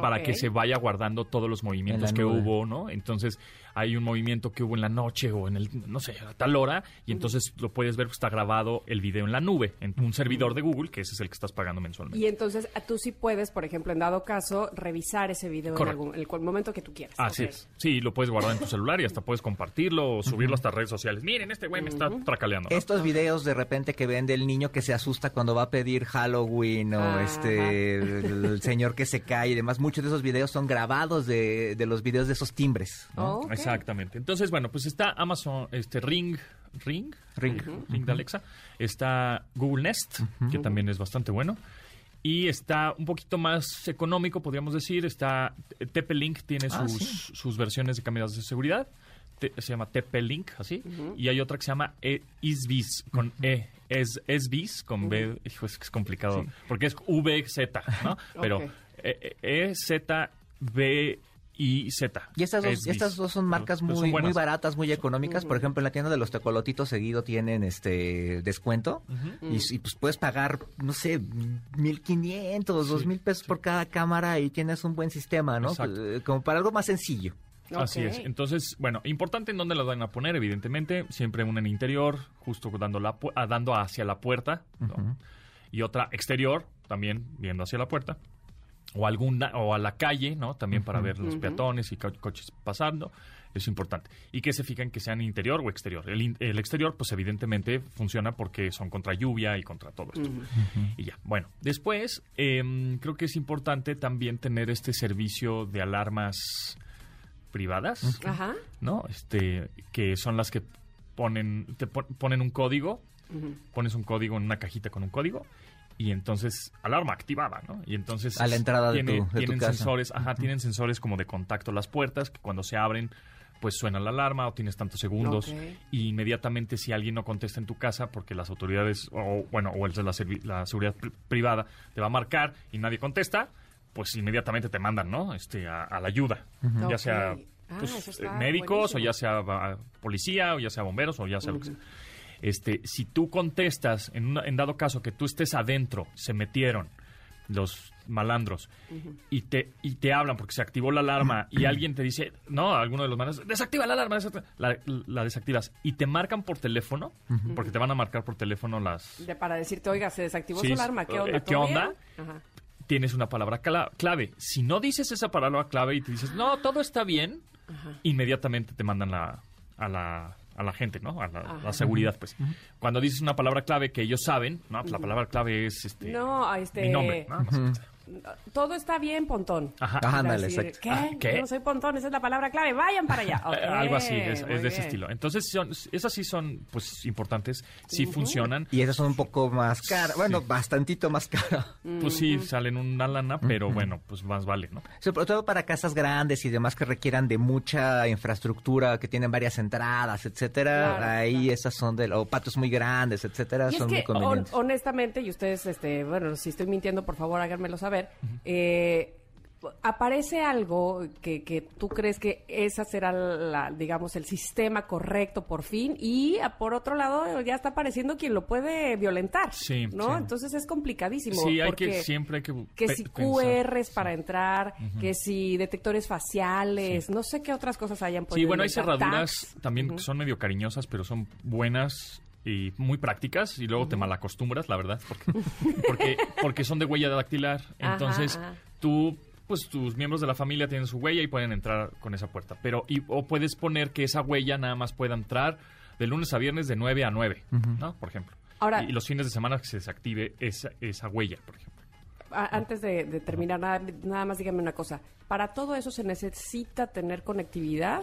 Speaker 2: para que se vaya guardando todos los movimientos que
Speaker 3: nube.
Speaker 2: hubo, ¿no? Entonces, hay un movimiento que hubo en la noche o en el, no sé, a tal hora, y entonces lo puedes ver, está grabado el video en la nube, en un servidor de Google, que ese es el que estás pagando mensualmente.
Speaker 9: Y entonces tú sí puedes, por ejemplo, en dado caso, revisar ese video en algún, el, cu- momento que tú quieras.
Speaker 2: Así es. Sí, lo puedes guardar en tu celular y hasta puedes compartirlo o subirlo hasta redes sociales. Miren, este güey me está tracaleando. ¿no?
Speaker 3: Estos videos de repente que ven del niño que se asusta cuando va a pedir Halloween o este el, el señor que se cae y demás, muchos de esos videos son grabados de, de los videos de esos timbres. ¿no?
Speaker 2: Exactamente. Entonces, bueno, pues está Amazon, este Ring, Ring,
Speaker 3: Ring.
Speaker 2: Ring de Alexa. Está Google Nest, que también es bastante bueno. Y está un poquito más económico, podríamos decir. Está TP-Link, tiene
Speaker 3: Ah,
Speaker 2: sus,
Speaker 3: sí.
Speaker 2: sus versiones de cámaras de seguridad. Te- se llama TP-Link, así. Y hay otra que se llama e con E. Es ESVIS, con B. Hijo, es es complicado. Porque es VZ, ¿no? Pero
Speaker 9: Ok.
Speaker 2: E, E, Z, B, y Z.
Speaker 3: Y estas dos, estas dos son marcas muy,
Speaker 2: son
Speaker 3: muy baratas, muy económicas. Por ejemplo, en la tienda de los tecolotitos seguido tienen este descuento. y, y, pues puedes pagar, no sé, 1500, dos mil pesos por cada cámara y tienes un buen sistema, ¿no?
Speaker 2: Exacto.
Speaker 3: Eh, Como para algo más sencillo.
Speaker 2: Así es. Entonces, bueno, importante en dónde las van a poner, evidentemente. Siempre una en interior, justo dando, la, pu- ah, dando hacia la puerta. ¿no? Y otra exterior, también viendo hacia la puerta. O, alguna, o a la calle, ¿no? También para ver los peatones y co- coches pasando. Es importante. Y que se fijan que sean interior o exterior. El, in- el exterior, pues evidentemente funciona porque son contra lluvia y contra todo esto. Y ya. Bueno, después em, creo que es importante también tener este servicio de alarmas privadas,
Speaker 9: Ajá.
Speaker 2: ¿no? Este, que son las que ponen, te pon- ponen un código, pones un código en una cajita con un código y entonces alarma activada, ¿no? Y entonces
Speaker 3: A la entrada de tu- de tu
Speaker 2: tienen
Speaker 3: casa.
Speaker 2: sensores, ajá, tienen sensores como de contacto las puertas que cuando se abren pues suena la alarma o tienes tantos segundos. Y inmediatamente si alguien no contesta en tu casa porque las autoridades o bueno o el de la, la seguridad pri- privada te va a marcar y nadie contesta pues inmediatamente te mandan no este a, a la ayuda. Ya sea
Speaker 9: Ah,
Speaker 2: pues, eh, médicos
Speaker 9: buenísimo.
Speaker 2: o ya sea policía o ya sea bomberos o ya sea lo que sea este si tú contestas en, una- en dado caso que tú estés adentro se metieron los malandros y te y te hablan porque se activó la alarma y alguien te dice, no, alguno de los malandros, desactiva la alarma, desactiva", la, la desactivas y te marcan por teléfono, porque te van a marcar por teléfono las...
Speaker 9: De- para decirte, oiga, se desactivó
Speaker 2: Sí,
Speaker 9: su alarma, ¿qué
Speaker 2: eh,
Speaker 9: onda?
Speaker 2: ¿qué
Speaker 9: ¿Todo
Speaker 2: onda?
Speaker 9: Ajá.
Speaker 2: Tienes una palabra cla- clave. Si no dices esa palabra clave y te dices, no, todo está bien, inmediatamente te mandan la, a la a la gente, ¿no? A la, seguridad, pues. Cuando dices una palabra clave que ellos saben, ¿no? Pues la palabra clave es este
Speaker 9: No, este...
Speaker 2: mi nombre, ¿no?
Speaker 9: Todo está bien, Pontón.
Speaker 2: Ajá.
Speaker 3: Ándale, exacto.
Speaker 9: ¿Qué?
Speaker 2: Ah, ¿qué?
Speaker 9: Yo no soy Pontón, esa es la palabra clave. Vayan para allá.
Speaker 2: Eh, Algo así, es, de ese
Speaker 9: bien.
Speaker 2: estilo. Entonces, son, esas sí son, pues, importantes, sí funcionan.
Speaker 3: Y esas son un poco más caras, bueno, bastantito más caras.
Speaker 2: Pues sí, salen una lana, pero bueno, pues más vale, ¿no?
Speaker 3: Sobre todo para casas grandes y demás que requieran de mucha infraestructura, que tienen varias entradas, etcétera.
Speaker 9: Claro,
Speaker 3: Ahí
Speaker 9: claro.
Speaker 3: esas son de o patios muy grandes, etcétera,
Speaker 9: Y
Speaker 3: son muy
Speaker 9: que,
Speaker 3: convenientes.
Speaker 9: honestamente, y ustedes, este, bueno, si estoy mintiendo, por favor, háganmelo saber. Eh, aparece algo que, que tú crees que esa será, la, digamos, el sistema correcto por fin, y ah, por otro lado, ya está apareciendo quien lo puede violentar.
Speaker 2: Sí,
Speaker 9: ¿no?
Speaker 2: sí.
Speaker 9: Entonces es complicadísimo.
Speaker 2: Sí, hay
Speaker 9: porque
Speaker 2: que, siempre hay que...
Speaker 9: que
Speaker 2: pe-
Speaker 9: si. QRs para entrar, que si detectores faciales, no sé qué otras cosas hayan podido
Speaker 2: Sí, bueno, hay cerraduras también que son medio cariñosas, pero son buenas y muy prácticas y luego te malacostumbras, la verdad, porque, porque, porque son de huella dactilar. Entonces,
Speaker 9: ajá.
Speaker 2: tú, pues tus miembros de la familia tienen su huella y pueden entrar con esa puerta. Pero, y, o puedes poner que esa huella nada más pueda entrar de lunes a viernes de 9 a 9, ¿no? Por ejemplo.
Speaker 9: Ahora-
Speaker 2: y, y los fines de semana que se desactive esa, esa huella, por ejemplo.
Speaker 9: A- Antes de, de terminar, nada, nada más dígame una cosa. ¿Para todo eso se necesita tener conectividad?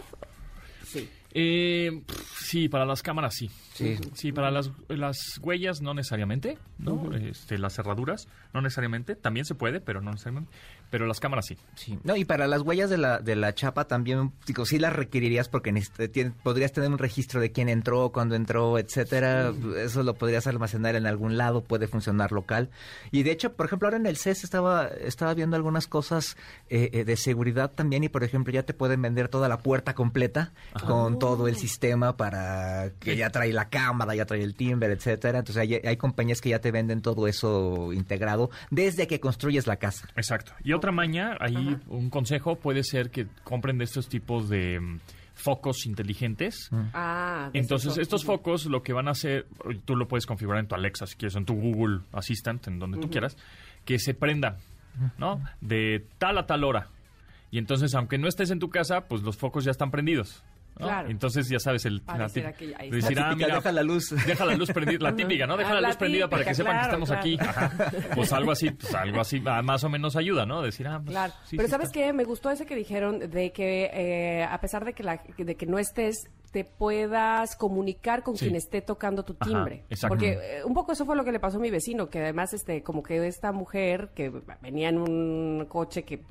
Speaker 9: Sí.
Speaker 2: Eh, sí, para las cámaras sí.
Speaker 3: Sí.
Speaker 2: Sí, para las, las huellas no necesariamente, ¿no? este, las cerraduras no necesariamente. También se puede, pero no necesariamente. Pero las cámaras sí.
Speaker 3: Sí. No, y para las huellas de la, de la chapa también, digo, sí las requerirías porque necesita- tien- podrías tener un registro de quién entró, cuándo entró, etcétera. Eso lo podrías almacenar en algún lado, puede funcionar local. Y de hecho, por ejemplo, ahora en el CES estaba, estaba viendo algunas cosas eh, eh, de seguridad también y, por ejemplo, ya te pueden vender toda la puerta completa con todo el sistema para que ya trae la cámara, ya trae el timbre, etcétera. Entonces hay, hay compañías que ya te venden todo eso integrado desde que construyes la casa.
Speaker 2: Exacto. Y otra maña, ahí un consejo puede ser que compren de estos tipos de mm, focos inteligentes.
Speaker 9: Ah, de
Speaker 2: Entonces, estos focos lo que van a hacer, tú lo puedes configurar en tu Alexa, si quieres, en tu Google Assistant, en donde tú quieras, que se prendan, ¿no? De tal a tal hora. Y entonces, aunque no estés en tu casa, pues los focos ya están prendidos. ¿No?
Speaker 9: Claro.
Speaker 2: Entonces, ya sabes, el, la decir, ah,
Speaker 3: típica,
Speaker 2: mira,
Speaker 3: deja la luz.
Speaker 2: Deja la luz prendida, la típica, ¿no? Deja
Speaker 9: Ah,
Speaker 2: la
Speaker 9: la
Speaker 2: luz prendida para que sepan que
Speaker 9: claro,
Speaker 2: estamos aquí. Ajá. Pues algo así, pues algo así, ah, más o menos ayuda, ¿no? Decir, ah, pues,
Speaker 9: Claro,
Speaker 2: sí,
Speaker 9: pero
Speaker 2: sí
Speaker 9: ¿sabes
Speaker 2: está.
Speaker 9: qué? Me gustó ese que dijeron de que eh, a pesar de que, la, de que no estés, te puedas comunicar con
Speaker 2: Sí.
Speaker 9: quien esté tocando tu timbre.
Speaker 2: exacto.
Speaker 9: Porque eh, un poco eso fue lo que le pasó a mi vecino, que además este como que esta mujer que venía en un coche que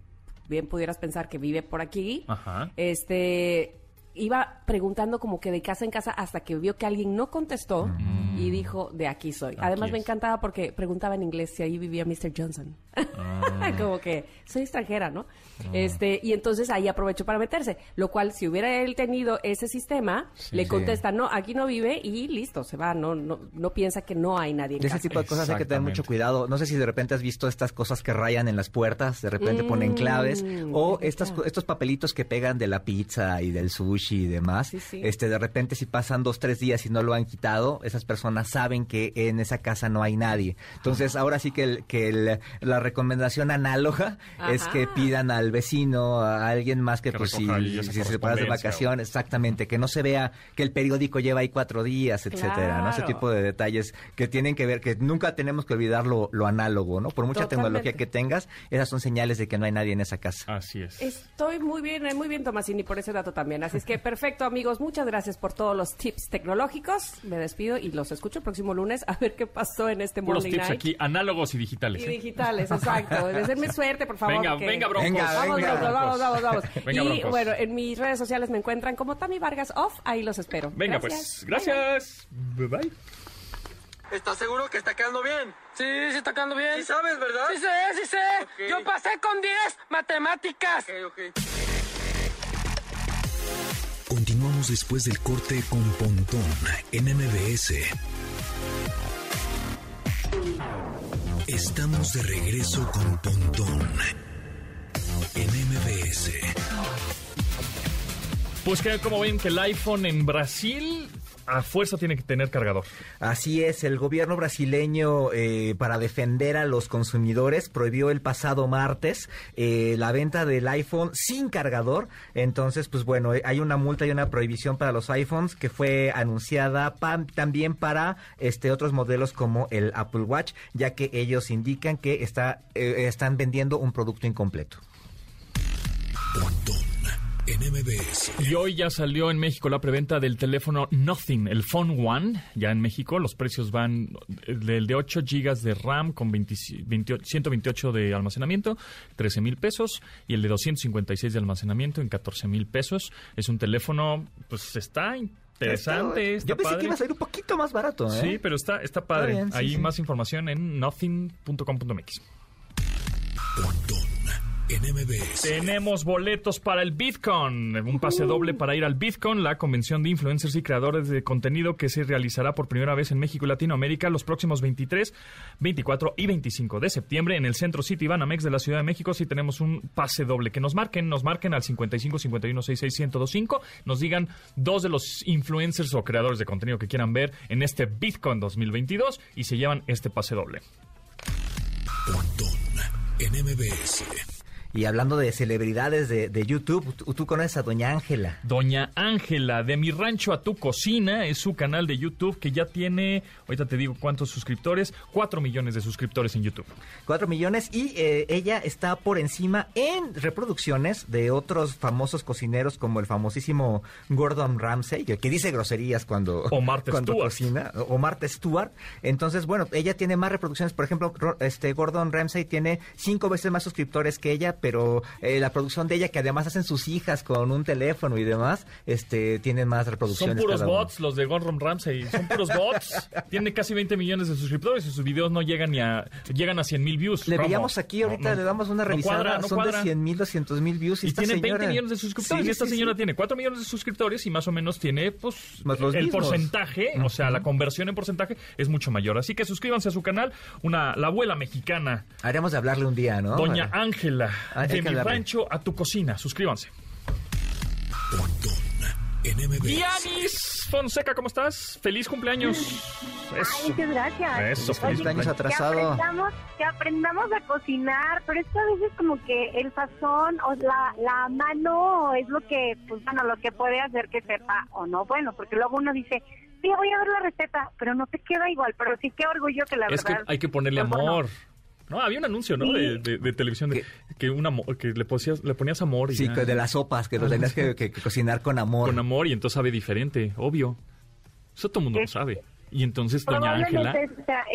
Speaker 9: bien pudieras pensar que vive por aquí,
Speaker 2: Ajá.
Speaker 9: este iba preguntando como que de casa en casa hasta que vio que alguien no contestó y dijo, de aquí soy.
Speaker 2: Aquí
Speaker 9: Además me encantaba porque preguntaba en inglés si ahí vivía Mr. Johnson.
Speaker 2: Ah.
Speaker 9: como que soy extranjera, ¿no? Este, y entonces ahí aprovechó para meterse, lo cual si hubiera él tenido ese sistema, le
Speaker 3: sí.
Speaker 9: contesta, no, aquí no vive y listo, se va, no, no, no piensa que no hay nadie en
Speaker 3: De ese
Speaker 9: casa.
Speaker 3: tipo de cosas hay que tener mucho cuidado. No sé si de repente has visto estas cosas que rayan en las puertas, de repente ponen claves,
Speaker 9: Mm,
Speaker 3: o
Speaker 9: ¿qué
Speaker 3: estas, estos papelitos que pegan de la pizza y del sushi y demás.
Speaker 9: Sí, sí.
Speaker 3: Este, de repente si pasan dos, tres días y no lo han quitado, esas personas saben que en esa casa no hay nadie. Entonces ahora sí que, el- que el- la recomendación análoga es que pidan al vecino, a alguien más que,
Speaker 2: Que
Speaker 3: pues si, se pasa de vacaciones, exactamente, que no se vea que el periódico lleva ahí cuatro días, etcétera, ¿no? Ese tipo de detalles que tienen que ver, que nunca tenemos que olvidar lo, lo análogo, ¿no? Por mucha
Speaker 9: Totalmente.
Speaker 3: tecnología que tengas, esas son señales de que no hay nadie en esa casa.
Speaker 2: Así es.
Speaker 9: Estoy muy bien, eh, muy bien, Tomasini, por ese dato también. Así es que perfecto, amigos. Muchas gracias por todos los tips tecnológicos. Me despido y los escucho el próximo lunes a ver qué pasó en este
Speaker 2: Puros
Speaker 9: Morning
Speaker 2: tips
Speaker 9: Night.
Speaker 2: aquí, análogos y digitales.
Speaker 9: Y
Speaker 2: ¿eh?
Speaker 9: exacto. Desearme suerte, por favor.
Speaker 2: Venga,
Speaker 9: que-
Speaker 2: venga, broncos.
Speaker 3: Venga,
Speaker 9: Vamos,
Speaker 3: venga.
Speaker 9: broncos, vamos, vamos, vamos.
Speaker 2: Venga,
Speaker 9: y
Speaker 2: broncos.
Speaker 9: bueno, en mis redes sociales me encuentran como Tami Vargas Off. Ahí los espero.
Speaker 2: Venga,
Speaker 9: Gracias.
Speaker 2: pues, gracias. Bye bye.
Speaker 8: ¿Estás seguro que está quedando bien?
Speaker 10: Sí, sí está quedando bien.
Speaker 8: Sí sabes, ¿verdad?
Speaker 10: Sí sé, sí sé. Yo pasé con 10 matemáticas.
Speaker 8: Ok, ok.
Speaker 1: Continuamos después del corte con Pontón en MBS. Estamos de regreso con Pontón en MBS.
Speaker 2: Pues que como ven que el iPhone en Brasil a fuerza tiene que tener cargador.
Speaker 3: Así es, el gobierno brasileño eh, para defender a los consumidores prohibió el pasado martes eh, la venta del iPhone sin cargador. Entonces, pues bueno, eh, hay una multa y una prohibición para los iPhones que fue anunciada pa- también para este otros modelos como el Apple Watch, ya que ellos indican que está eh, están vendiendo un producto incompleto.
Speaker 1: Pontón en MBS.
Speaker 2: Y hoy ya salió en México la preventa del teléfono Nothing, el Phone One. Ya en México los precios van del de 8 gigas de RAM con 20 28 128 de almacenamiento, 13 mil pesos. Y el de 256 de almacenamiento en 14 mil pesos. Es un teléfono, pues está interesante. Está
Speaker 3: Yo pensé
Speaker 2: padre.
Speaker 3: que iba a ser un poquito más barato. ¿eh?
Speaker 2: Sí, pero está, está padre.
Speaker 3: bien, sí,
Speaker 2: Ahí
Speaker 3: sí.
Speaker 2: más información en nothing.com.mx.
Speaker 1: Pontón en MBS.
Speaker 2: Tenemos boletos para el BitCon, un pase doble para ir al BitCon, la convención de influencers y creadores de contenido que se realizará por primera vez en México y Latinoamérica los próximos 23, 24 y 25 de septiembre en el Centro City Banamex de la Ciudad de México. Si tenemos un pase doble, que nos marquen, nos marquen al 55 51 66 1025, nos digan dos de los influencers o creadores de contenido que quieran ver en este BitCon 2022 y se llevan este pase doble.
Speaker 1: Pontón en MBS.
Speaker 3: Y hablando de celebridades de, de YouTube, tú, tú conoces a Doña Ángela.
Speaker 2: Doña Ángela, de mi rancho a tu cocina, es su canal de YouTube que ya tiene, ahorita te digo cuántos suscriptores, 4 millones de suscriptores en YouTube.
Speaker 3: 4 millones y eh, ella está por encima en reproducciones de otros famosos cocineros como el famosísimo Gordon Ramsay, que, que dice groserías cuando,
Speaker 2: O Martha
Speaker 3: cuando
Speaker 2: Stewart.
Speaker 3: cocina, o Martha Stewart. Entonces, bueno, ella tiene más reproducciones. Por ejemplo, este Gordon Ramsay tiene cinco veces más suscriptores que ella, pero eh, la producción de ella, que además hacen sus hijas con un teléfono y demás, este tienen más
Speaker 2: Son
Speaker 3: reproducciones.
Speaker 2: puros
Speaker 3: cada uno.
Speaker 2: bots los de Gordon Ramsay, son puros bots. Tiene casi 20 millones de suscriptores y sus videos no llegan ni a llegan a 100 mil views.
Speaker 3: Le veíamos aquí, ahorita
Speaker 2: No, no,
Speaker 3: le damos una
Speaker 2: no
Speaker 3: revisada.
Speaker 2: cuadra, no
Speaker 3: Son
Speaker 2: cuadra.
Speaker 3: de 100 mil, 200 mil views. Y,
Speaker 2: Y
Speaker 3: esta
Speaker 2: tiene 20
Speaker 3: señora-
Speaker 2: millones de suscriptores.
Speaker 3: Sí,
Speaker 2: y esta
Speaker 3: sí,
Speaker 2: señora
Speaker 3: sí.
Speaker 2: tiene 4 millones de suscriptores y más o menos tiene, pues,
Speaker 3: Más los
Speaker 2: el
Speaker 3: mismos.
Speaker 2: porcentaje, o sea, la conversión en porcentaje es mucho mayor. Así que suscríbanse a su canal, una, la abuela mexicana,
Speaker 3: Haremos de hablarle un día, ¿no?
Speaker 2: Doña Ángela, de
Speaker 3: que
Speaker 2: mi
Speaker 3: hablarle.
Speaker 2: rancho a tu cocina. Suscríbanse. Dianis Fonseca, ¿cómo estás? ¡Feliz cumpleaños! Eso.
Speaker 7: muchas gracias.
Speaker 2: Eso,
Speaker 3: Feliz cumpleaños atrasado.
Speaker 7: Que aprendamos, que aprendamos a cocinar, pero esto a veces como que el sazón o la, la mano es lo que, pues bueno, lo que puede hacer que sepa o no bueno, porque luego uno dice, sí, voy a ver la receta, pero no te queda igual, pero sí que orgullo que la
Speaker 2: Es que
Speaker 7: verdad...
Speaker 2: hay que ponerle
Speaker 7: pues, bueno,
Speaker 2: amor. No, había un anuncio, ¿no? De, de- de televisión de, que, un amor- que le, ponías, le ponías amor y
Speaker 3: Sí,
Speaker 2: ya.
Speaker 3: que de las sopas, que lo tenías que, que- que cocinar con amor.
Speaker 2: con amor y entonces sabe diferente, obvio. Eso todo el mundo lo sabe. Y entonces doña Ángela le,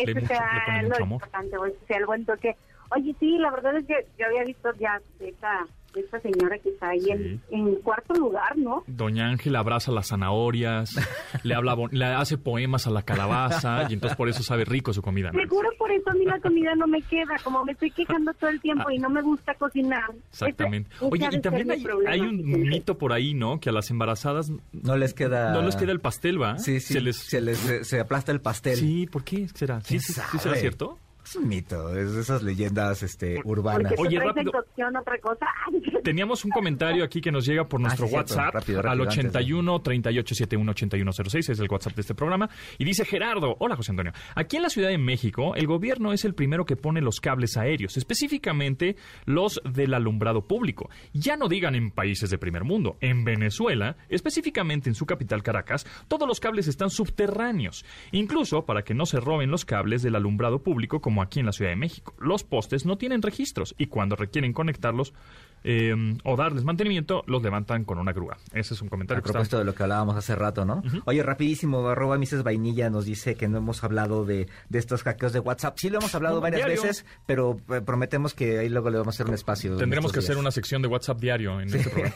Speaker 2: le pone mucho amor.
Speaker 7: importante, o sea el buen toque. Oye, sí, la verdad es que yo había visto ya esta, esta señora que está ahí
Speaker 2: Sí.
Speaker 7: en, en cuarto lugar, ¿no?
Speaker 2: Doña Ángela abraza las zanahorias, le habla, bon- le hace poemas a la calabaza y entonces por eso sabe rico su comida. ¿no?
Speaker 7: Seguro por eso a mí la comida no me queda, como me estoy quejando todo el tiempo y no me gusta cocinar.
Speaker 2: Exactamente.
Speaker 7: Ese-
Speaker 2: Oye, y también hay,
Speaker 7: problema,
Speaker 2: hay un mito por ahí, ¿no? Que a las embarazadas
Speaker 3: No les queda...
Speaker 2: no les queda el pastel, ¿va?
Speaker 3: Sí, sí,
Speaker 2: Se les...
Speaker 3: se, les, se, se aplasta el pastel.
Speaker 2: Sí, ¿por qué será? ¿Sí,
Speaker 3: ¿Quién
Speaker 2: sí, sí
Speaker 3: sabe?
Speaker 2: será cierto?
Speaker 3: Es un mito, es de esas leyendas este, urbanas.
Speaker 7: Porque
Speaker 2: Oye, rápido.
Speaker 7: cocción otra cosa.
Speaker 2: Teníamos un comentario aquí que nos llega por nuestro
Speaker 3: Ah, sí, cierto.
Speaker 2: WhatsApp
Speaker 3: Rápido,
Speaker 2: al
Speaker 3: rápido, de-
Speaker 2: 81 3871 8106, es el WhatsApp de este programa. Y dice Gerardo, hola José Antonio, aquí en la Ciudad de México el gobierno es el primero que pone los cables aéreos, específicamente los del alumbrado público. Ya no digan en países de primer mundo, en Venezuela, específicamente en su capital Caracas, todos los cables están subterráneos, incluso para que no se roben los cables del alumbrado público como aquí en la Ciudad de México. Los postes no tienen registros y cuando requieren conectarlos eh, o darles mantenimiento, los levantan con una grúa. Ese es un comentario
Speaker 3: A
Speaker 2: que está-
Speaker 3: propósito de lo que hablábamos hace rato, ¿no? Oye, rapidísimo, arroba Mises Vainilla nos dice que no hemos hablado de, de estos hackeos de WhatsApp. Sí lo hemos hablado varias
Speaker 2: diario.
Speaker 3: veces, pero eh, prometemos que ahí luego le vamos a hacer un espacio. en
Speaker 2: Tendremos que hacer una sección de WhatsApp diario en este programa.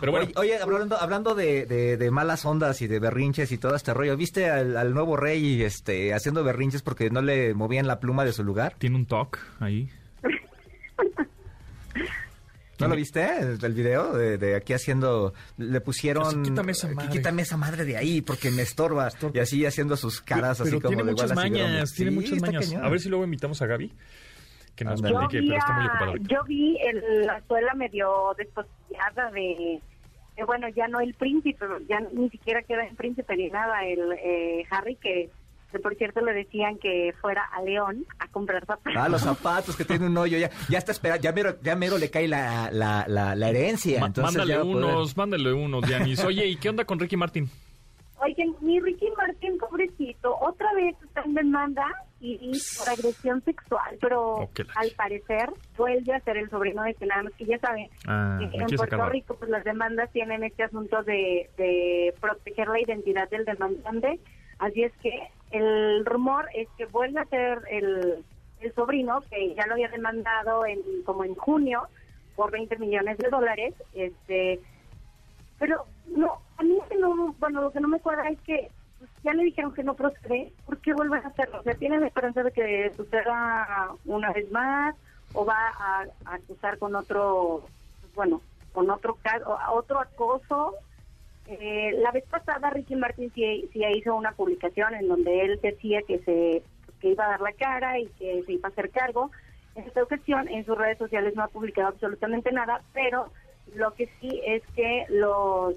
Speaker 2: Pero bueno,
Speaker 3: Oye, oye, hablando, hablando de, de- de malas ondas y de berrinches y todo este rollo, ¿viste al, al nuevo rey este, haciendo berrinches porque no le movían la pluma de su lugar?
Speaker 2: tiene un talk ahí.
Speaker 3: ¿No lo viste? El, el video de, de aquí haciendo... Le pusieron...
Speaker 2: Así, quítame esa madre.
Speaker 3: Quítame esa madre de ahí porque me estorba. Y así haciendo sus caras así
Speaker 2: pero
Speaker 3: como
Speaker 2: tiene
Speaker 3: de
Speaker 2: muchas mañas, tiene
Speaker 3: Sí,
Speaker 2: muchas mañas.
Speaker 3: cañón.
Speaker 2: A ver si luego invitamos a Gaby, que nos platique,
Speaker 11: Yo vi,
Speaker 2: pero está muy ocupada.
Speaker 11: yo vi el- la suela medio despostillada de, de, bueno, ya no el príncipe, ya ni siquiera queda en príncipe ni nada, el eh, Harry, que, que por cierto le decían que fuera a León a comprar zapatos.
Speaker 3: Ah, los zapatos que tiene un hoyo, ya, ya está esperando, ya mero, ya mero le cae la, la, la, la herencia.
Speaker 2: Ma-
Speaker 3: entonces
Speaker 2: mándale
Speaker 3: poder-
Speaker 2: unos, mándale unos, Dianis. Oye, ¿y qué onda con Ricky Martin?
Speaker 11: Oigan, mi Ricky Martín, pobrecito, otra vez está en demanda y, y por agresión sexual, pero
Speaker 2: Oh,
Speaker 11: al parecer vuelve a ser el sobrino de que nada más que ya saben.
Speaker 2: Ah,
Speaker 11: en Puerto. Rico, pues las demandas tienen este asunto de, de proteger la identidad del demandante, así es que el rumor es que vuelve a ser el, el sobrino, que ya lo había demandado en como en junio por 20 millones de dólares, este pero no, a mí no, bueno, lo que no me cuadra es que ya le dijeron que no procede, ¿por qué vuelven a hacerlo? O sea, ¿tienen esperanza de que suceda una vez más o va a, a acusar con otro, bueno, con otro caso, otro acoso? Eh, la vez pasada Ricky Martin sí, sí hizo una publicación en donde él decía que se que iba a dar la cara y que se iba a hacer cargo. En esta ocasión en sus redes sociales no ha publicado absolutamente nada, pero lo que sí es que los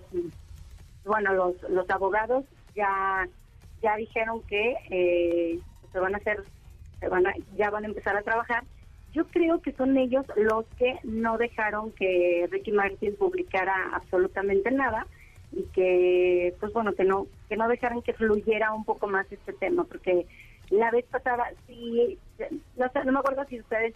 Speaker 11: bueno los los abogados ya ya dijeron que eh, se van a hacer se van a, ya van a empezar a trabajar yo creo que son ellos los que no dejaron que Ricky Martin publicara absolutamente nada y que pues bueno que no que no dejaran que fluyera un poco más este tema porque la vez pasada sí no, sé, no me acuerdo si ustedes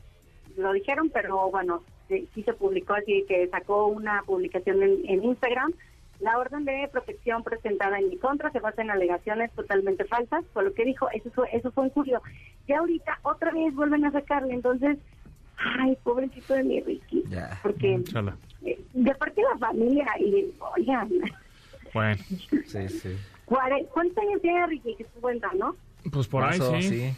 Speaker 11: lo dijeron pero bueno sí, sí se publicó así que sacó una publicación en, en Instagram la orden de protección presentada en mi contra se basa en alegaciones totalmente falsas, fue lo que dijo, eso fue, eso fue en julio. Y ahorita otra vez vuelven a sacarle, entonces, ay, pobrecito de mi Ricky,
Speaker 3: Ya.
Speaker 11: porque
Speaker 2: Chala.
Speaker 11: eh, de parte de la familia, y oigan,
Speaker 2: Bueno,
Speaker 3: Sí, sí.
Speaker 11: ¿cuántos años tiene Ricky? Que es cuenta, ¿no?
Speaker 2: pues por ahí
Speaker 3: Paso,
Speaker 2: sí.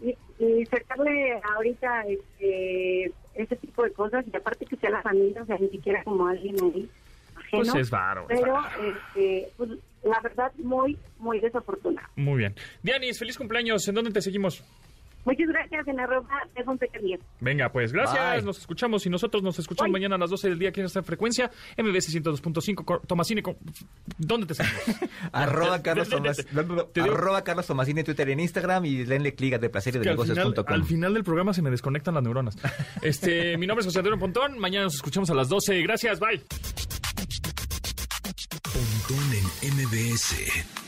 Speaker 11: Y, y sacarle ahorita este, ese tipo de cosas, y aparte que sea la familia, o sea, ni siquiera como alguien ahí ajeno.
Speaker 2: Pues es varo,
Speaker 11: Pero, este, pues, la verdad, muy, muy desafortunado.
Speaker 2: Muy bien. Dianis, feliz cumpleaños. ¿En dónde te seguimos?
Speaker 11: Muchas gracias en arroba de Fonseca 10.
Speaker 2: Venga, pues gracias.
Speaker 3: Bye.
Speaker 2: Nos escuchamos y nosotros nos escuchamos mañana a las 12 del día aquí en esta frecuencia. MBS 102.5. Cor- Tomasini, ¿dónde te seguimos?
Speaker 3: Arroba Carlos, Tomas, arroba Carlos Tomasini en Twitter y en Instagram y denle clic a de placer y de
Speaker 2: que al final,
Speaker 3: negocios.com.
Speaker 2: al final del programa se me desconectan las neuronas. Este, mi nombre es José Antonio Pontón. Mañana nos escuchamos a las 12. Gracias, bye.
Speaker 1: Pontón en MBS.